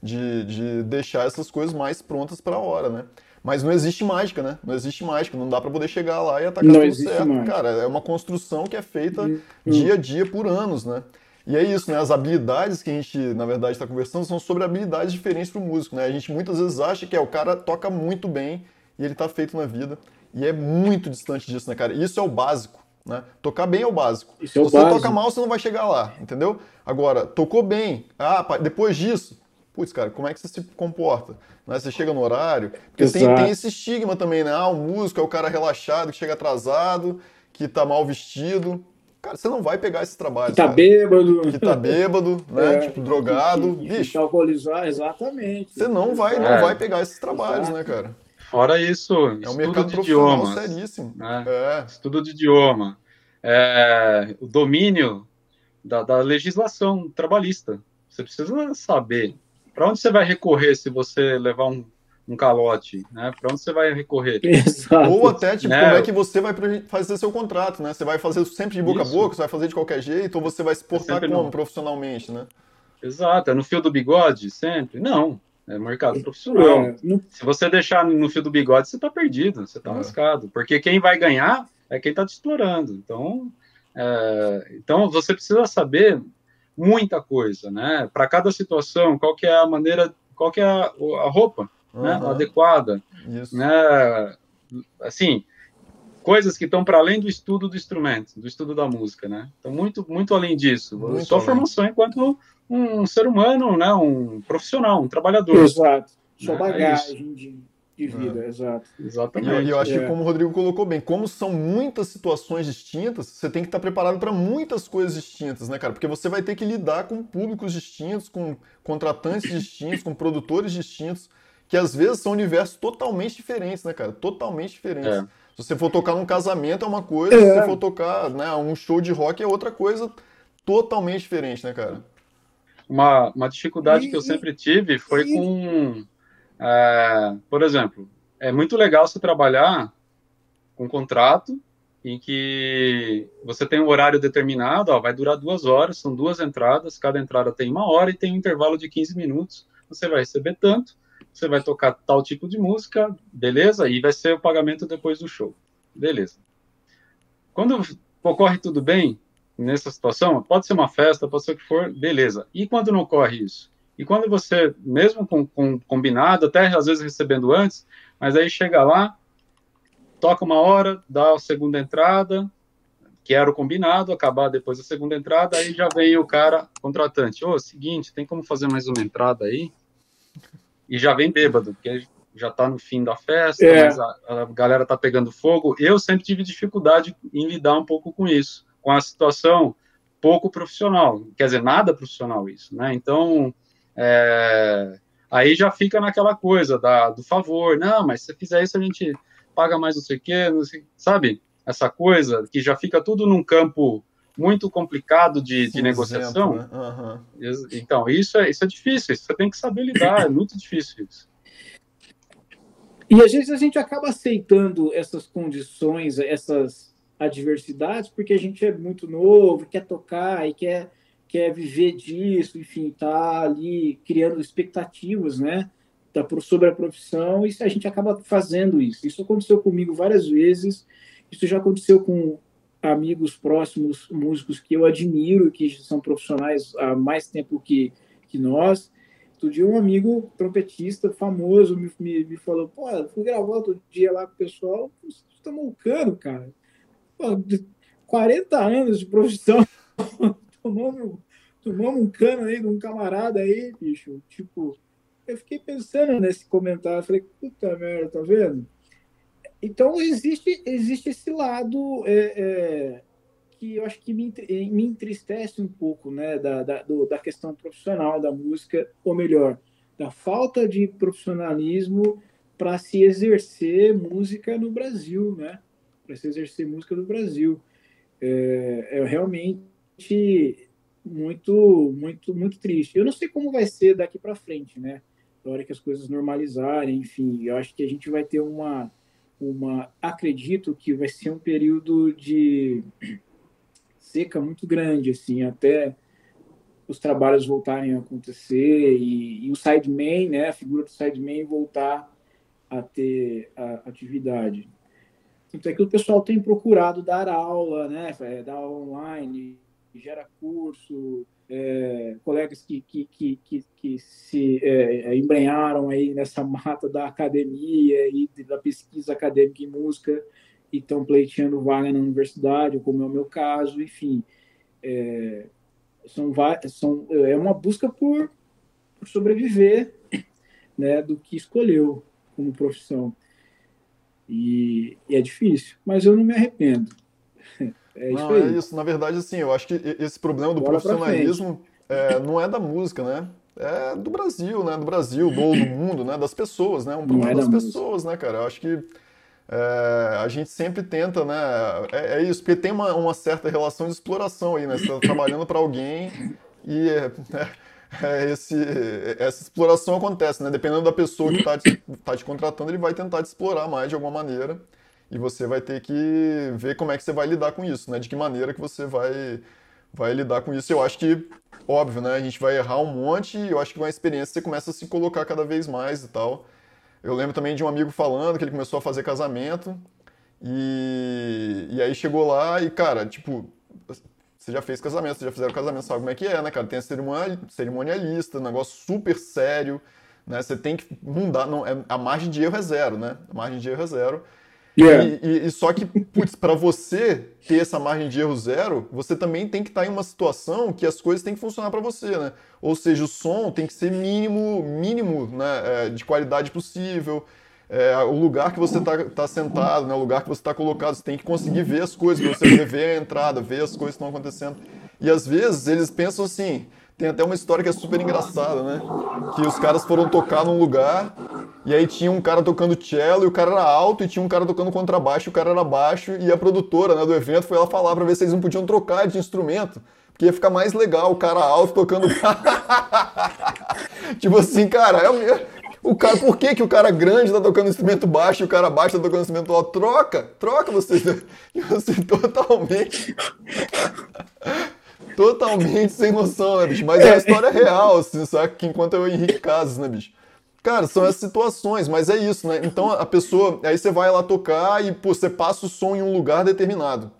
de, de deixar essas coisas mais prontas para a hora, né? Mas não existe mágica, né? Não existe mágica, não dá para poder chegar lá e atacar não tudo certo. Mágica. Cara, é uma construção que é feita uhum. dia a dia por anos, né? E é isso, né? As habilidades que a gente, na verdade, está conversando são sobre habilidades diferentes para o músico, né? A gente muitas vezes acha que é o cara toca muito bem e ele está feito na vida. E é muito distante disso, né, cara? Isso é o básico. Né? Tocar bem é o básico. Isso Se é o você básico. toca mal, você não vai chegar lá, entendeu? Agora, tocou bem, ah, depois disso, putz, cara, como é que você se comporta? Né? Você chega no horário? Porque tem, tem, esse estigma também, né? Ah, o músico é o cara relaxado, que chega atrasado, que tá mal vestido. Cara, você não vai pegar esse trabalho. Que tá cara. bêbado. Que tá bêbado, né? É, tipo, drogado. Que, que, Bicho. alcoolizar, exatamente. Você não vai, não é. vai pegar esses trabalhos, Exato. né, cara? Fora isso, é um estudo de idiomas. Seríssimo. Né? É. Estudo de idioma. É, o domínio da, da, legislação trabalhista. Você precisa saber para onde você vai recorrer se você levar um, um calote, né? Para onde você vai recorrer? Exato. Ou até, tipo, né? como é que você vai fazer seu contrato, né? Você vai fazer sempre de boca Isso. a boca, você vai fazer de qualquer jeito, ou você vai se portar é como não. profissionalmente, né? Exato, é no fio do bigode, sempre? Não. É mercado profissional. É, Se você deixar no fio do bigode, você está perdido, você está é. lascado. Porque quem vai ganhar é quem está te explorando. Então, é, então você precisa saber muita coisa, né? Para cada situação, qual que é a maneira, qual que é a, a roupa uhum. né? adequada, Isso. né? Assim, coisas que estão para além do estudo do instrumento, do estudo da música, né? Então muito, muito além disso. Muito Sua além. formação enquanto um ser humano, né? Um profissional, um trabalhador. Exato. Sua é, bagagem é de, de, vida, é. exato. Exatamente. E eu acho que, é. como o Rodrigo colocou bem, como são muitas situações distintas, você tem que estar preparado para muitas coisas distintas, né, cara? Porque você vai ter que lidar com públicos distintos, com contratantes distintos, com produtores distintos, que às vezes são universos totalmente diferentes, né, cara? Totalmente diferentes. É. Se você for tocar num casamento é uma coisa, se você for tocar né, um show de rock é outra coisa totalmente diferente, né, cara? Uma, uma dificuldade e, que eu sempre tive foi e, com, é, por exemplo, é muito legal você trabalhar com um contrato em que você tem um horário determinado, ó, vai durar duas horas, são duas entradas, cada entrada tem uma hora e tem um intervalo de 15 minutos, você vai receber tanto, você vai tocar tal tipo de música, beleza? E vai ser o pagamento depois do show, beleza. Quando ocorre tudo bem, nessa situação, pode ser uma festa, pode ser o que for, beleza. E quando não ocorre isso? E quando você, mesmo com, com combinado, até às vezes recebendo antes, mas aí chega lá, toca uma hora, dá a segunda entrada, que era o combinado, acabar depois da segunda entrada, aí já vem o cara contratante, ô, oh, seguinte, tem como fazer mais uma entrada aí? E já vem bêbado, porque já está no fim da festa, é. a, a galera tá pegando fogo. Eu sempre tive dificuldade em lidar um pouco com isso com a situação pouco profissional, quer dizer, nada profissional isso, né? Então, é, aí já fica naquela coisa da, do favor, não, mas se fizer isso a gente paga mais não sei o quê, não sei, sabe? Essa coisa que já fica tudo num campo muito complicado de, de negociação. Né? Uhum. Então, isso é, isso é difícil, isso você tem que saber lidar, é muito difícil isso. E às vezes a gente acaba aceitando essas condições, essas adversidades, porque a gente é muito novo, quer tocar e quer, quer viver disso, enfim, tá ali criando expectativas, né, da, sobre a profissão, e a gente acaba fazendo isso. Isso aconteceu comigo várias vezes, isso já aconteceu com amigos próximos, músicos que eu admiro, que são profissionais há mais tempo que, que nós. Outro um amigo trompetista famoso me, me, me falou, pô, fui gravar outro dia lá com o pessoal, você tá malucando, cara 40 anos de profissão, tomamos, tomamos um cano aí de um camarada aí, bicho. Tipo, eu fiquei pensando nesse comentário, falei, puta merda, tá vendo? Então existe, existe esse lado é, é, que eu acho que me, me entristece um pouco, né, da, da, do, da questão profissional da música, ou melhor, da falta de profissionalismo para se exercer música no Brasil, né? Para se exercer música no Brasil. É, é, realmente muito, muito, muito triste. Eu não sei como vai ser daqui para frente, né? Na hora que as coisas normalizarem, enfim, eu acho que a gente vai ter uma, uma, acredito que vai ser um período de seca muito grande, assim, até os trabalhos voltarem a acontecer e, e o sideman, né, a figura do sideman voltar a ter a atividade. Tanto é que o pessoal tem procurado dar aula, né, é, dar online, gera curso, é, colegas que, que, que, que, que se é, é embrenharam aí nessa mata da academia e da pesquisa acadêmica em música e estão pleiteando vaga na universidade, como é o meu caso, enfim. É, são, são, é uma busca por, por sobreviver né, do que escolheu como profissão. E, e, é difícil, mas eu não me arrependo. É isso não, aí. é isso. Na verdade, assim, eu acho que esse problema do Bora profissionalismo é, não é da música, né? É do Brasil, né? Do Brasil, do, do mundo, né? Das pessoas, né? Um problema é das pessoas, música. né, cara? Eu acho que é, a gente sempre tenta, né? É, é, isso, porque tem uma, uma, certa relação de exploração aí, né? Você está trabalhando para alguém e é, é, esse, essa exploração acontece, né? Dependendo da pessoa que está te, tá te contratando, ele vai tentar te explorar mais de alguma maneira e você vai ter que ver como é que você vai lidar com isso, né? De que maneira que você vai, vai lidar com isso. Eu acho que, óbvio, né? A gente vai errar um monte e eu acho que com a experiência você começa a se colocar cada vez mais e tal. Eu lembro também de um amigo falando que ele começou a fazer casamento e, e aí chegou lá e, cara, tipo, você já fez casamento, você já fizeram casamento, sabe como é que é, né, cara? Tem a cerimonialista, um negócio super sério, né? Você tem que mudar, não, é, a margem de erro é zero, né? A margem de erro é zero. Yeah. E, e, e, só que, putz, para você ter essa margem de erro zero, você também tem que estar tá em uma situação que as coisas têm que funcionar para você, né? Ou seja, o som tem que ser mínimo, mínimo, né, é, de qualidade possível. É, o lugar que você está tá sentado, né, o lugar que você está colocado, você tem que conseguir ver as coisas, você ver a entrada, ver as coisas que estão acontecendo. E às vezes eles pensam assim, tem até uma história que é super engraçada, né? Que os caras foram tocar num lugar e aí tinha um cara tocando cello e o cara era alto e tinha um cara tocando contrabaixo e o cara era baixo e a produtora né, do evento foi lá falar para ver se eles não podiam trocar de instrumento. Porque ia ficar mais legal o cara alto tocando. tipo assim, cara, é o, cara, por que, que o cara grande tá tocando instrumento baixo e o cara baixo tá tocando instrumento alto? Troca! Troca você! Você totalmente totalmente sem noção, né, bicho? Mas é a história real, assim, sabe? Que enquanto o Henrique Casas, né, bicho? Cara, são essas situações, mas é isso, né? Então a pessoa. Aí você vai lá tocar e, pô, você passa o som em um lugar determinado.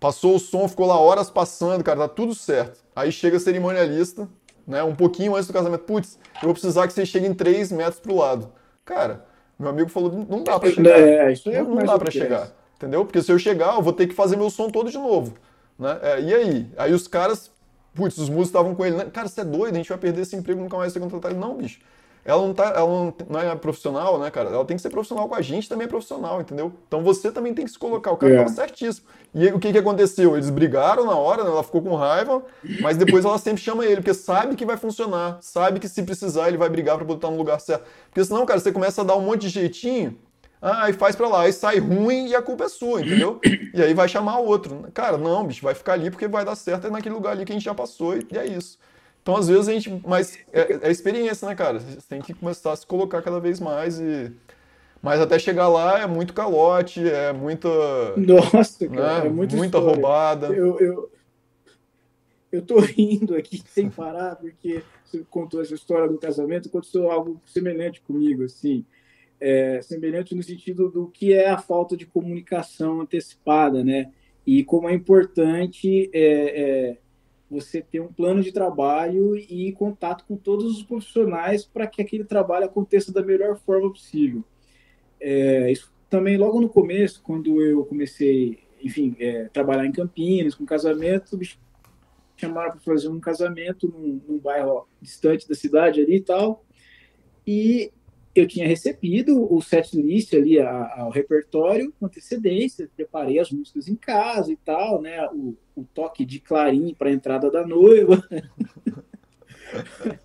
Passou o som, ficou lá horas passando, cara, tá tudo certo. Aí chega cerimonialista, né? Um pouquinho antes do casamento. Putz, eu vou precisar que você chegue em 3 metros pro lado. Cara, meu amigo falou, não dá pra chegar. É, isso é não, não dá pra chegar. Entendeu? Porque se eu chegar, eu vou ter que fazer meu som todo de novo. Né? É, e aí? Aí os caras, putz, os músicos estavam com ele, né? cara, você é doido, a gente vai perder esse emprego, nunca mais ser contratado. Não, bicho. Ela não, tá, ela não, não, é profissional, né, cara? Ela tem que ser profissional com a gente, também é profissional, entendeu? Então você também tem que se colocar. O cara é. tava certíssimo. E aí, o que, que aconteceu? Eles brigaram na hora, né? ela ficou com raiva, mas depois ela sempre chama ele, porque sabe que vai funcionar, sabe que se precisar ele vai brigar para botar no lugar certo. Porque senão, cara, você começa a dar um monte de jeitinho, ah, e faz pra lá, aí sai ruim e a culpa é sua, entendeu? E aí vai chamar outro. Cara, não, bicho, vai ficar ali porque vai dar certo é naquele lugar ali que a gente já passou e é isso. Então, às vezes, a gente. Mas é, é experiência, né, cara? Você tem que começar a se colocar cada vez mais e. Mas até chegar lá é muito calote, é muita. Nossa, cara, né? é muita, muita roubada. Eu, eu, eu tô rindo aqui sem parar, porque você contou essa história do casamento, aconteceu algo semelhante comigo, assim é, semelhante no sentido do que é a falta de comunicação antecipada, né? E como é importante é, é, você ter um plano de trabalho e contato com todos os profissionais para que aquele trabalho aconteça da melhor forma possível. É, isso também logo no começo, quando eu comecei enfim, é, trabalhar em Campinas, com casamento, me chamaram para fazer um casamento num, num bairro distante da cidade ali e tal. E eu tinha recebido o set list ali, a, a, o repertório com antecedência, preparei as músicas em casa e tal, né? O, o toque de clarim para a entrada da noiva.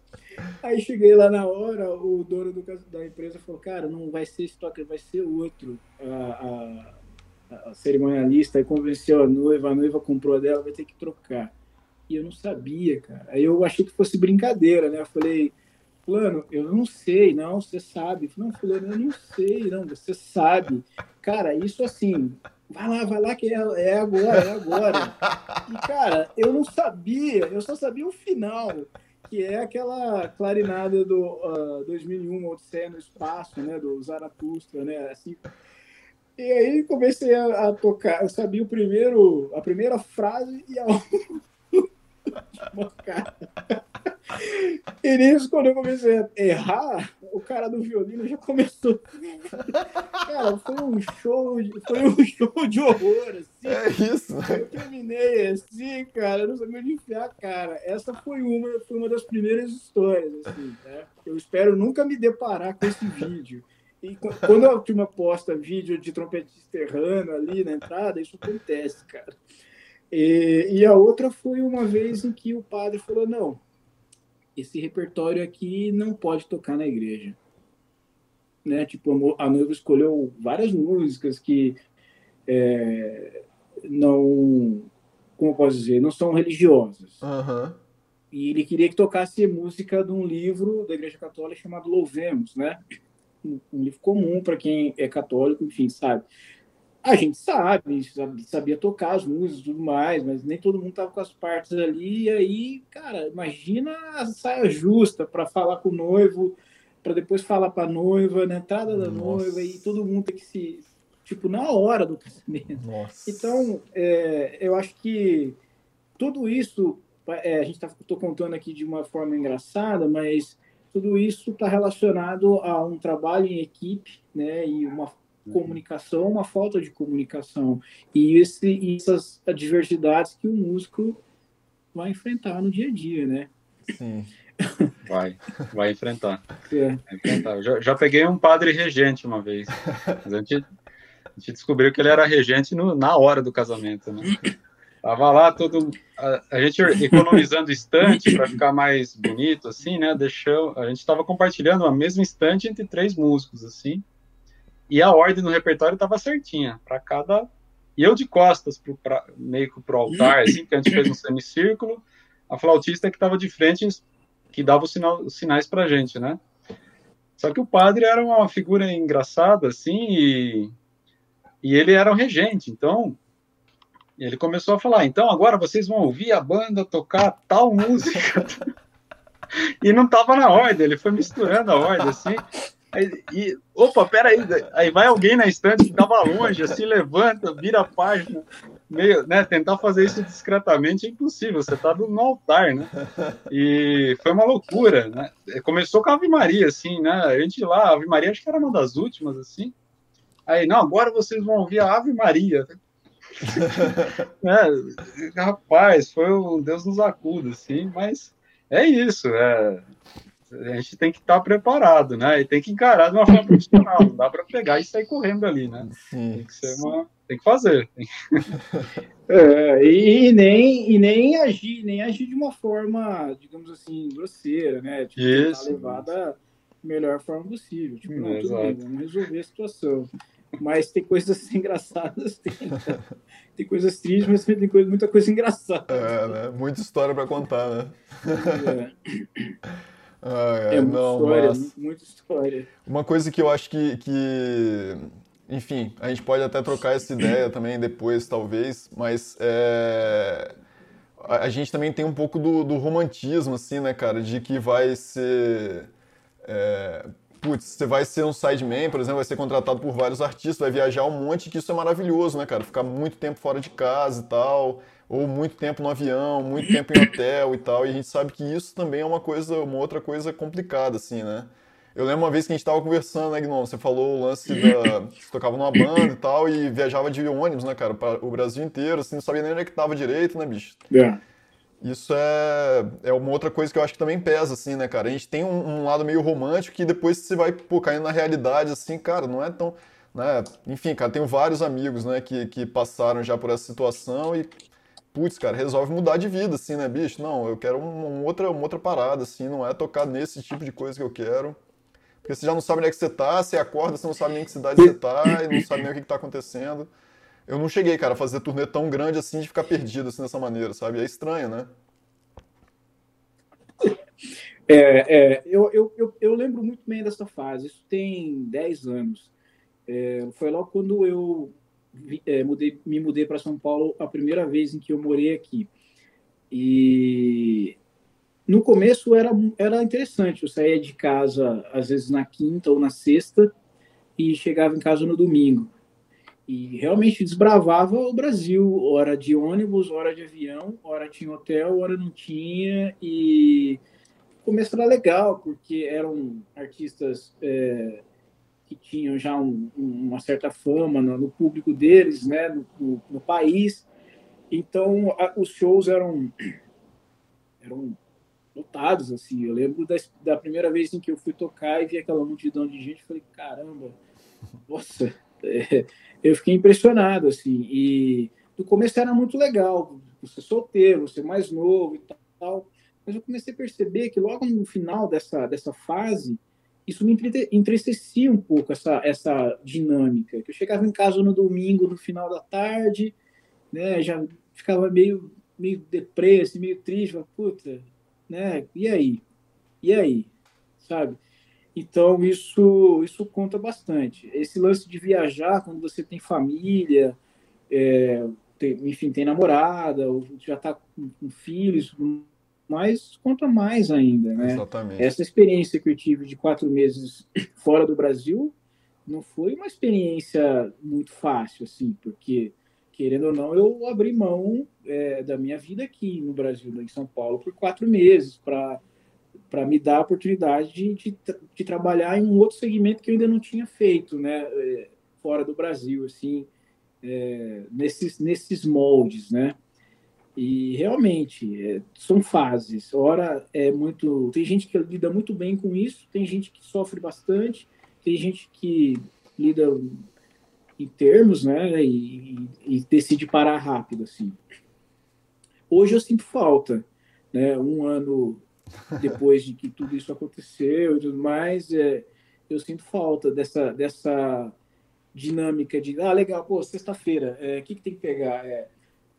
Aí cheguei lá na hora, o dono do, da empresa falou, cara, não vai ser esse toque, vai ser outro. A, a, a cerimonialista convenceu a noiva, a noiva comprou dela, vai ter que trocar. E eu não sabia, cara. Aí eu achei que fosse brincadeira, né? Eu falei, Fulano, eu não sei, não, você sabe. Não, Fulano, eu não sei, não, você sabe. Cara, isso assim, vai lá, vai lá, que é, é agora, é agora. E, cara, eu não sabia, eu só sabia o final, que é aquela clarinada do uh, 2001, Odisseia no Espaço, né, do Zaratustra, né, assim. E aí comecei a, a tocar, eu sabia o primeiro, a primeira frase e a última, cara. E nisso, quando eu comecei a errar, o cara do violino já começou. Cara, foi um show, foi um show de horror, assim. É isso, né? Eu terminei assim, cara, eu não sabia onde enfiar a cara. Essa foi uma, foi uma das primeiras histórias, assim, né? Eu espero nunca me deparar com esse vídeo. E quando a turma posta vídeo de trompetista errando ali na entrada, isso acontece, cara. E, e a outra foi uma vez em que o padre falou: não, esse repertório aqui não pode tocar na igreja. Né? Tipo, a noiva escolheu várias músicas que é, não, como eu posso dizer, não são religiosas. Uhum. E ele queria que tocasse música de um livro da Igreja Católica chamado Louvemos, né? Um, um livro comum para quem é católico, enfim, sabe a gente sabe, sabia tocar as músicas e tudo mais, mas nem todo mundo tava com as partes ali. E aí, cara, imagina a saia justa para falar com o noivo, para depois falar para a noiva, na entrada da Nossa. noiva, e todo mundo tem que se. Tipo, na hora do casamento. Nossa. Então, é, eu acho que tudo isso, é, a gente está contando aqui de uma forma engraçada, mas tudo isso está relacionado a um trabalho em equipe, né, e uma comunicação, uma falta de comunicação e esse, essas adversidades que o músico vai enfrentar no dia a dia, né? Sim. Vai, vai enfrentar. É. Vai enfrentar. Já, já, peguei um padre regente uma vez. a gente, a gente descobriu que ele era regente no, na hora do casamento, né? Tava lá todo a, a gente economizando estante para ficar mais bonito assim, né? Deixou, a gente estava compartilhando a mesma estante entre três músicos assim. E a ordem no repertório estava certinha, para cada. E eu de costas, pro, pra, meio que pro altar, assim, que a gente fez um semicírculo, a flautista que estava de frente, que dava os, sinal, os sinais para gente, né? Só que o padre era uma figura engraçada, assim, e, e ele era o regente, então ele começou a falar: então agora vocês vão ouvir a banda tocar tal música. e não estava na ordem, ele foi misturando a ordem, assim. Aí, e, opa, peraí, aí vai alguém na estante que tava longe, assim, levanta, vira a página, meio, né, tentar fazer isso discretamente é impossível, você tá no altar, né, e foi uma loucura, né, começou com a Ave Maria, assim, né, a gente lá, a Ave Maria acho que era uma das últimas, assim, aí, não, agora vocês vão ouvir a Ave Maria, é, rapaz, foi o Deus nos acuda, assim, mas é isso, é, a gente tem que estar tá preparado, né? E tem que encarar de uma forma profissional. Não dá para pegar e sair correndo ali, né? Sim. Tem que ser uma, tem que fazer. É, e, nem e nem agir, nem agir de uma forma, digamos assim, grosseira, né? Tipo, Isso. levar da melhor forma possível. Tipo, não, tudo bem, vamos resolver a situação. Mas tem coisas engraçadas, tem, tem coisas tristes, mas tem coisa, muita coisa engraçada. É, né? Muita história para contar, né? É. Ah, é, é não, história, mas... muita história. Uma coisa que eu acho que, que, enfim, a gente pode até trocar essa ideia também depois, talvez, mas é... a gente também tem um pouco do, do, romantismo, assim, né, cara, de que vai ser... É... Putz, você vai ser um sideman, por exemplo, vai ser contratado por vários artistas, vai viajar um monte, que isso é maravilhoso, né, cara? Ficar muito tempo fora de casa e tal ou muito tempo no avião, muito tempo em hotel e tal, e a gente sabe que isso também é uma coisa, uma outra coisa complicada, assim, né? Eu lembro uma vez que a gente tava conversando, né, Gnon? Você falou o lance da. Você tocava numa banda e tal, e viajava de ônibus, né, cara, para o Brasil inteiro, assim, não sabia nem onde é que tava direito, né, bicho? É. Isso é, é uma outra coisa que eu acho que também pesa, assim, né, cara? A gente tem um, um lado meio romântico que depois você vai, pô, caindo na realidade, assim, cara, não é tão. Né? Enfim, cara, tenho vários amigos, né, que, que passaram já por essa situação e, putz, cara, resolve mudar de vida, assim, né, bicho? Não, eu quero um, um outra, uma outra parada, assim, não é tocar nesse tipo de coisa que eu quero. Porque você já não sabe onde é que você tá, você acorda, você não sabe nem que cidade você tá e não sabe nem o que, que tá acontecendo. Eu não cheguei, cara, a fazer turnê tão grande assim de ficar perdido assim dessa maneira, sabe? É estranho, né? É, é eu, eu, eu, eu, lembro muito bem dessa fase. Isso tem 10 anos. É, foi logo quando eu é, mudei, me mudei para São Paulo a primeira vez em que eu morei aqui. E no começo era, era interessante. Eu saía de casa, às vezes na quinta ou na sexta, e chegava em casa no domingo. E realmente desbravava o Brasil, hora de ônibus, hora de avião, hora tinha hotel, hora não tinha. E o começo era legal, porque eram artistas é, que tinham já um, uma certa fama no, no, público deles, né, no, no, no país. Então, a, os shows eram, eram lotados, assim. Eu lembro da, da primeira vez em que eu fui tocar e vi aquela multidão de gente, falei, caramba, nossa, é, eu fiquei impressionado, assim. E no começo era muito legal, você solteiro, você mais novo e tal. Mas eu comecei a perceber que logo no final dessa, dessa fase, isso me entristecia um pouco, essa, essa dinâmica. Que eu chegava em casa no domingo, no final da tarde, né, já ficava meio, meio deprê, assim, meio triste, puta, né? E aí? E aí? Sabe? Então, isso, isso conta bastante. Esse lance de viajar, quando você tem família, é, tem, enfim, tem namorada, ou já está com, com, filhos, mas conta mais ainda, né? Exatamente. Essa experiência que eu tive de quatro meses fora do Brasil não foi uma experiência muito fácil, assim, porque querendo ou não, eu abri mão é, da minha vida aqui no Brasil, em São Paulo, por quatro meses, para me dar a oportunidade de, de, de, trabalhar em um outro segmento que eu ainda não tinha feito, né, é, fora do Brasil, assim, é, nesses, nesses moldes, né. E realmente é, são fases. Ora é muito, tem gente que lida muito bem com isso, tem gente que sofre bastante, tem gente que lida em termos, né? E, e, decide parar rápido, assim. Hoje eu sinto falta, né? Um ano depois de que tudo isso aconteceu e tudo mais, é, eu sinto falta dessa, dessa dinâmica de, ah, legal, pô, sexta-feira, o é, que, que tem que pegar? É,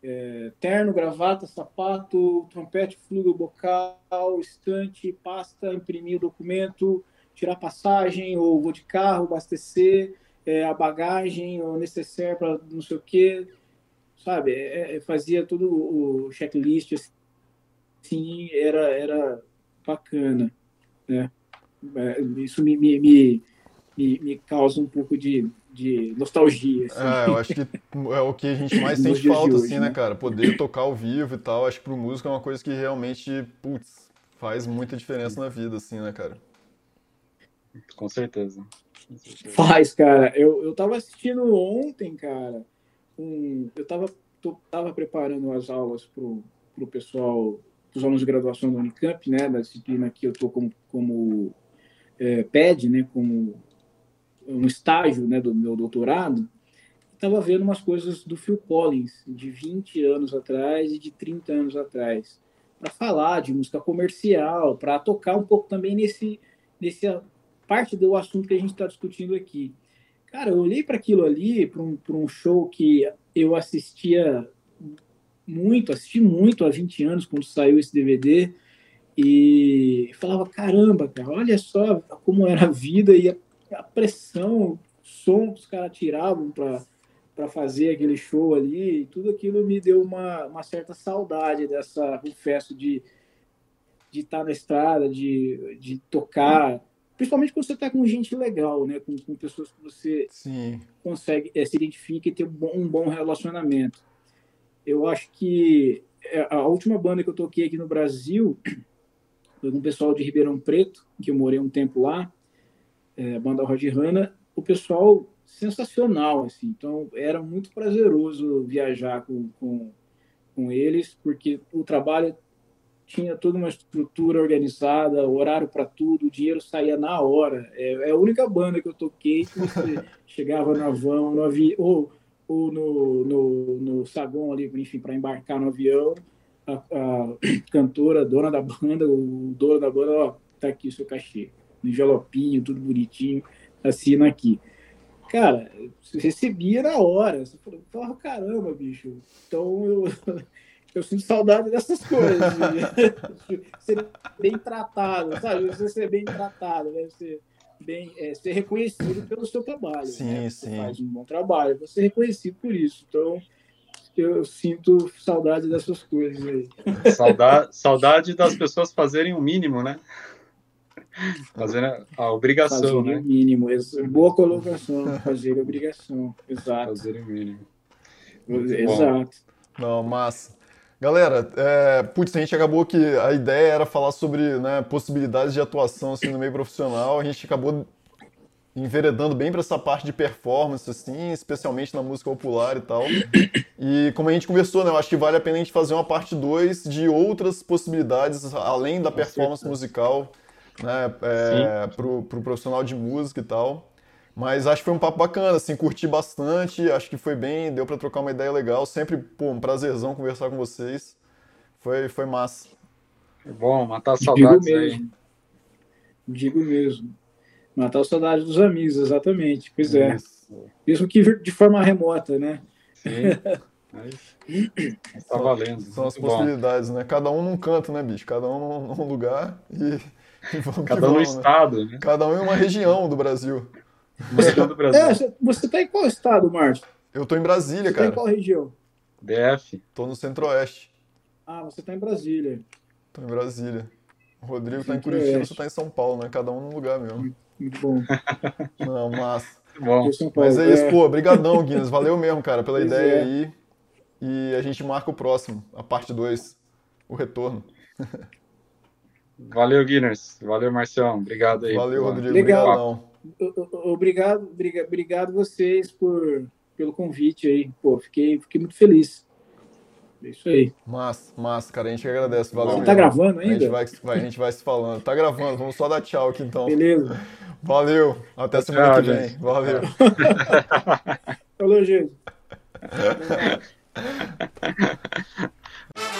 é, terno, gravata, sapato, trompete, fluido, bocal, estante, pasta, imprimir o documento, tirar passagem, ou vou de carro, abastecer, é, a bagagem, o necessário para não sei o quê, sabe? É, é, fazia todo o checklist assim, era, era bacana, né? É, isso me, me, me, me, causa um pouco de, de nostalgia. Assim. É, eu acho que é o que a gente mais sente falta, hoje, assim, né, né, cara? Poder tocar ao vivo e tal. Acho que pro músico é uma coisa que realmente, putz, faz muita diferença na vida, assim, né, cara? Com certeza. Faz, cara. Eu, eu tava assistindo ontem, cara. Um, eu tava, tô, tava preparando as aulas pro, pro pessoal, dos alunos de graduação da Unicamp, né? Da disciplina que eu tô como, como é, PED, né? Como um estágio né, do meu doutorado. Estava vendo umas coisas do Phil Collins, de 20 anos atrás e de 30 anos atrás, para falar de música comercial, para tocar um pouco também nesse, nesse parte do assunto que a gente está discutindo aqui. Cara, eu olhei para aquilo ali, para um, um show que eu assistia muito, assisti muito há 20 anos, quando saiu esse DVD, e falava: caramba, cara, olha só como era a vida e a, a pressão, o som que os caras tiravam para fazer aquele show ali, e tudo aquilo me deu uma, uma certa saudade dessa, confesso, de de estar tá na estrada, de, de tocar Principalmente quando você está com gente legal, né? Com, com pessoas que você Sim. consegue é, se identifica e ter um bom, um bom relacionamento. Eu acho que é, a última banda que eu toquei aqui no Brasil foi com o pessoal de Ribeirão Preto, que eu morei um tempo lá. É, banda Rod Hanna, o pessoal sensacional, assim. Então, era muito prazeroso viajar com, com, com eles, porque o trabalho tinha toda uma estrutura organizada, horário para tudo, o dinheiro saía na hora. É, é, a única banda que eu toquei que você chegava na van, no avião, ou, ou no, no, no saguão ali, enfim, para embarcar no avião, a, a, cantora, dona da banda, o dono da banda, ó, tá aqui o seu cachê. No envelopinho, tudo bonitinho, assina aqui. Cara, recebia na hora. Você falou, caramba, bicho. Então eu eu sinto saudade dessas coisas. ser bem tratado, sabe? Você ser bem tratado, né? Ser, bem, é, ser reconhecido pelo seu trabalho. Sim, né? sim. Você faz um bom trabalho, você ser reconhecido por isso. Então, eu sinto saudade dessas coisas aí. Saudade, saudade das pessoas fazerem o mínimo, né? Fazer a, a obrigação, fazer né? o mínimo. Boa colocação, fazer a obrigação. Exato. Fazer o mínimo. Exato. Não, massa. Galera, é, putz, a gente acabou que a ideia era falar sobre né, possibilidades de atuação assim, no meio profissional. A gente acabou enveredando bem para essa parte de performance, assim, especialmente na música popular e tal. E como a gente conversou, né, eu acho que vale a pena a gente fazer uma parte 2 de outras possibilidades, além da performance musical, né, é, para o pro profissional de música e tal. Mas acho que foi um papo bacana, assim, curti bastante, acho que foi bem, deu para trocar uma ideia legal. Sempre, pô, um prazerzão conversar com vocês. Foi, foi massa. É bom, matar saudades Digo mesmo. aí. Digo mesmo. Matar a saudade dos amigos, exatamente. Pois é. Mesmo que de forma remota, né? Sim. Mas tá valendo. São as Muito bom. possibilidades, né? Cada um num canto, né, bicho? Cada um num, num lugar e, Cada um no vamos, né? estado, né? Cada um em uma região do Brasil. Música do Brasil. É, você- você tá em qual estado, Márcio? Eu tô em Brasília, Você tá em cara. qual região? DF. Tô no Centro-Oeste. Ah, você tá em Brasília. Tô em Brasília. O Rodrigo tá em. Curitiba, você tá em São Paulo, né? Cada um num lugar mesmo. Muito bom. Não, massa. Muito bom. Mas é isso, pô. Brigadão, Guinness. Valeu mesmo, cara, pela Pois ideia é. aí. E a gente marca o próximo, a parte 2, o retorno. Valeu, Guinness. Valeu, Marcião. Obrigado aí. Valeu, Rodrigo. Legal. Obrigadão. O- o- Obrigado, obriga- obrigado vocês por, pelo convite aí. Pô, fiquei, fiquei muito feliz. É isso aí. Massa, massa, cara. A gente agradece. Valeu Você tá gravando A gente ainda? vai, vai- a gente vai se falando. Tá gravando, vamos só dar tchau aqui então. Beleza. Valeu, até semana Tchau, que vem. Valeu. Falou, gente.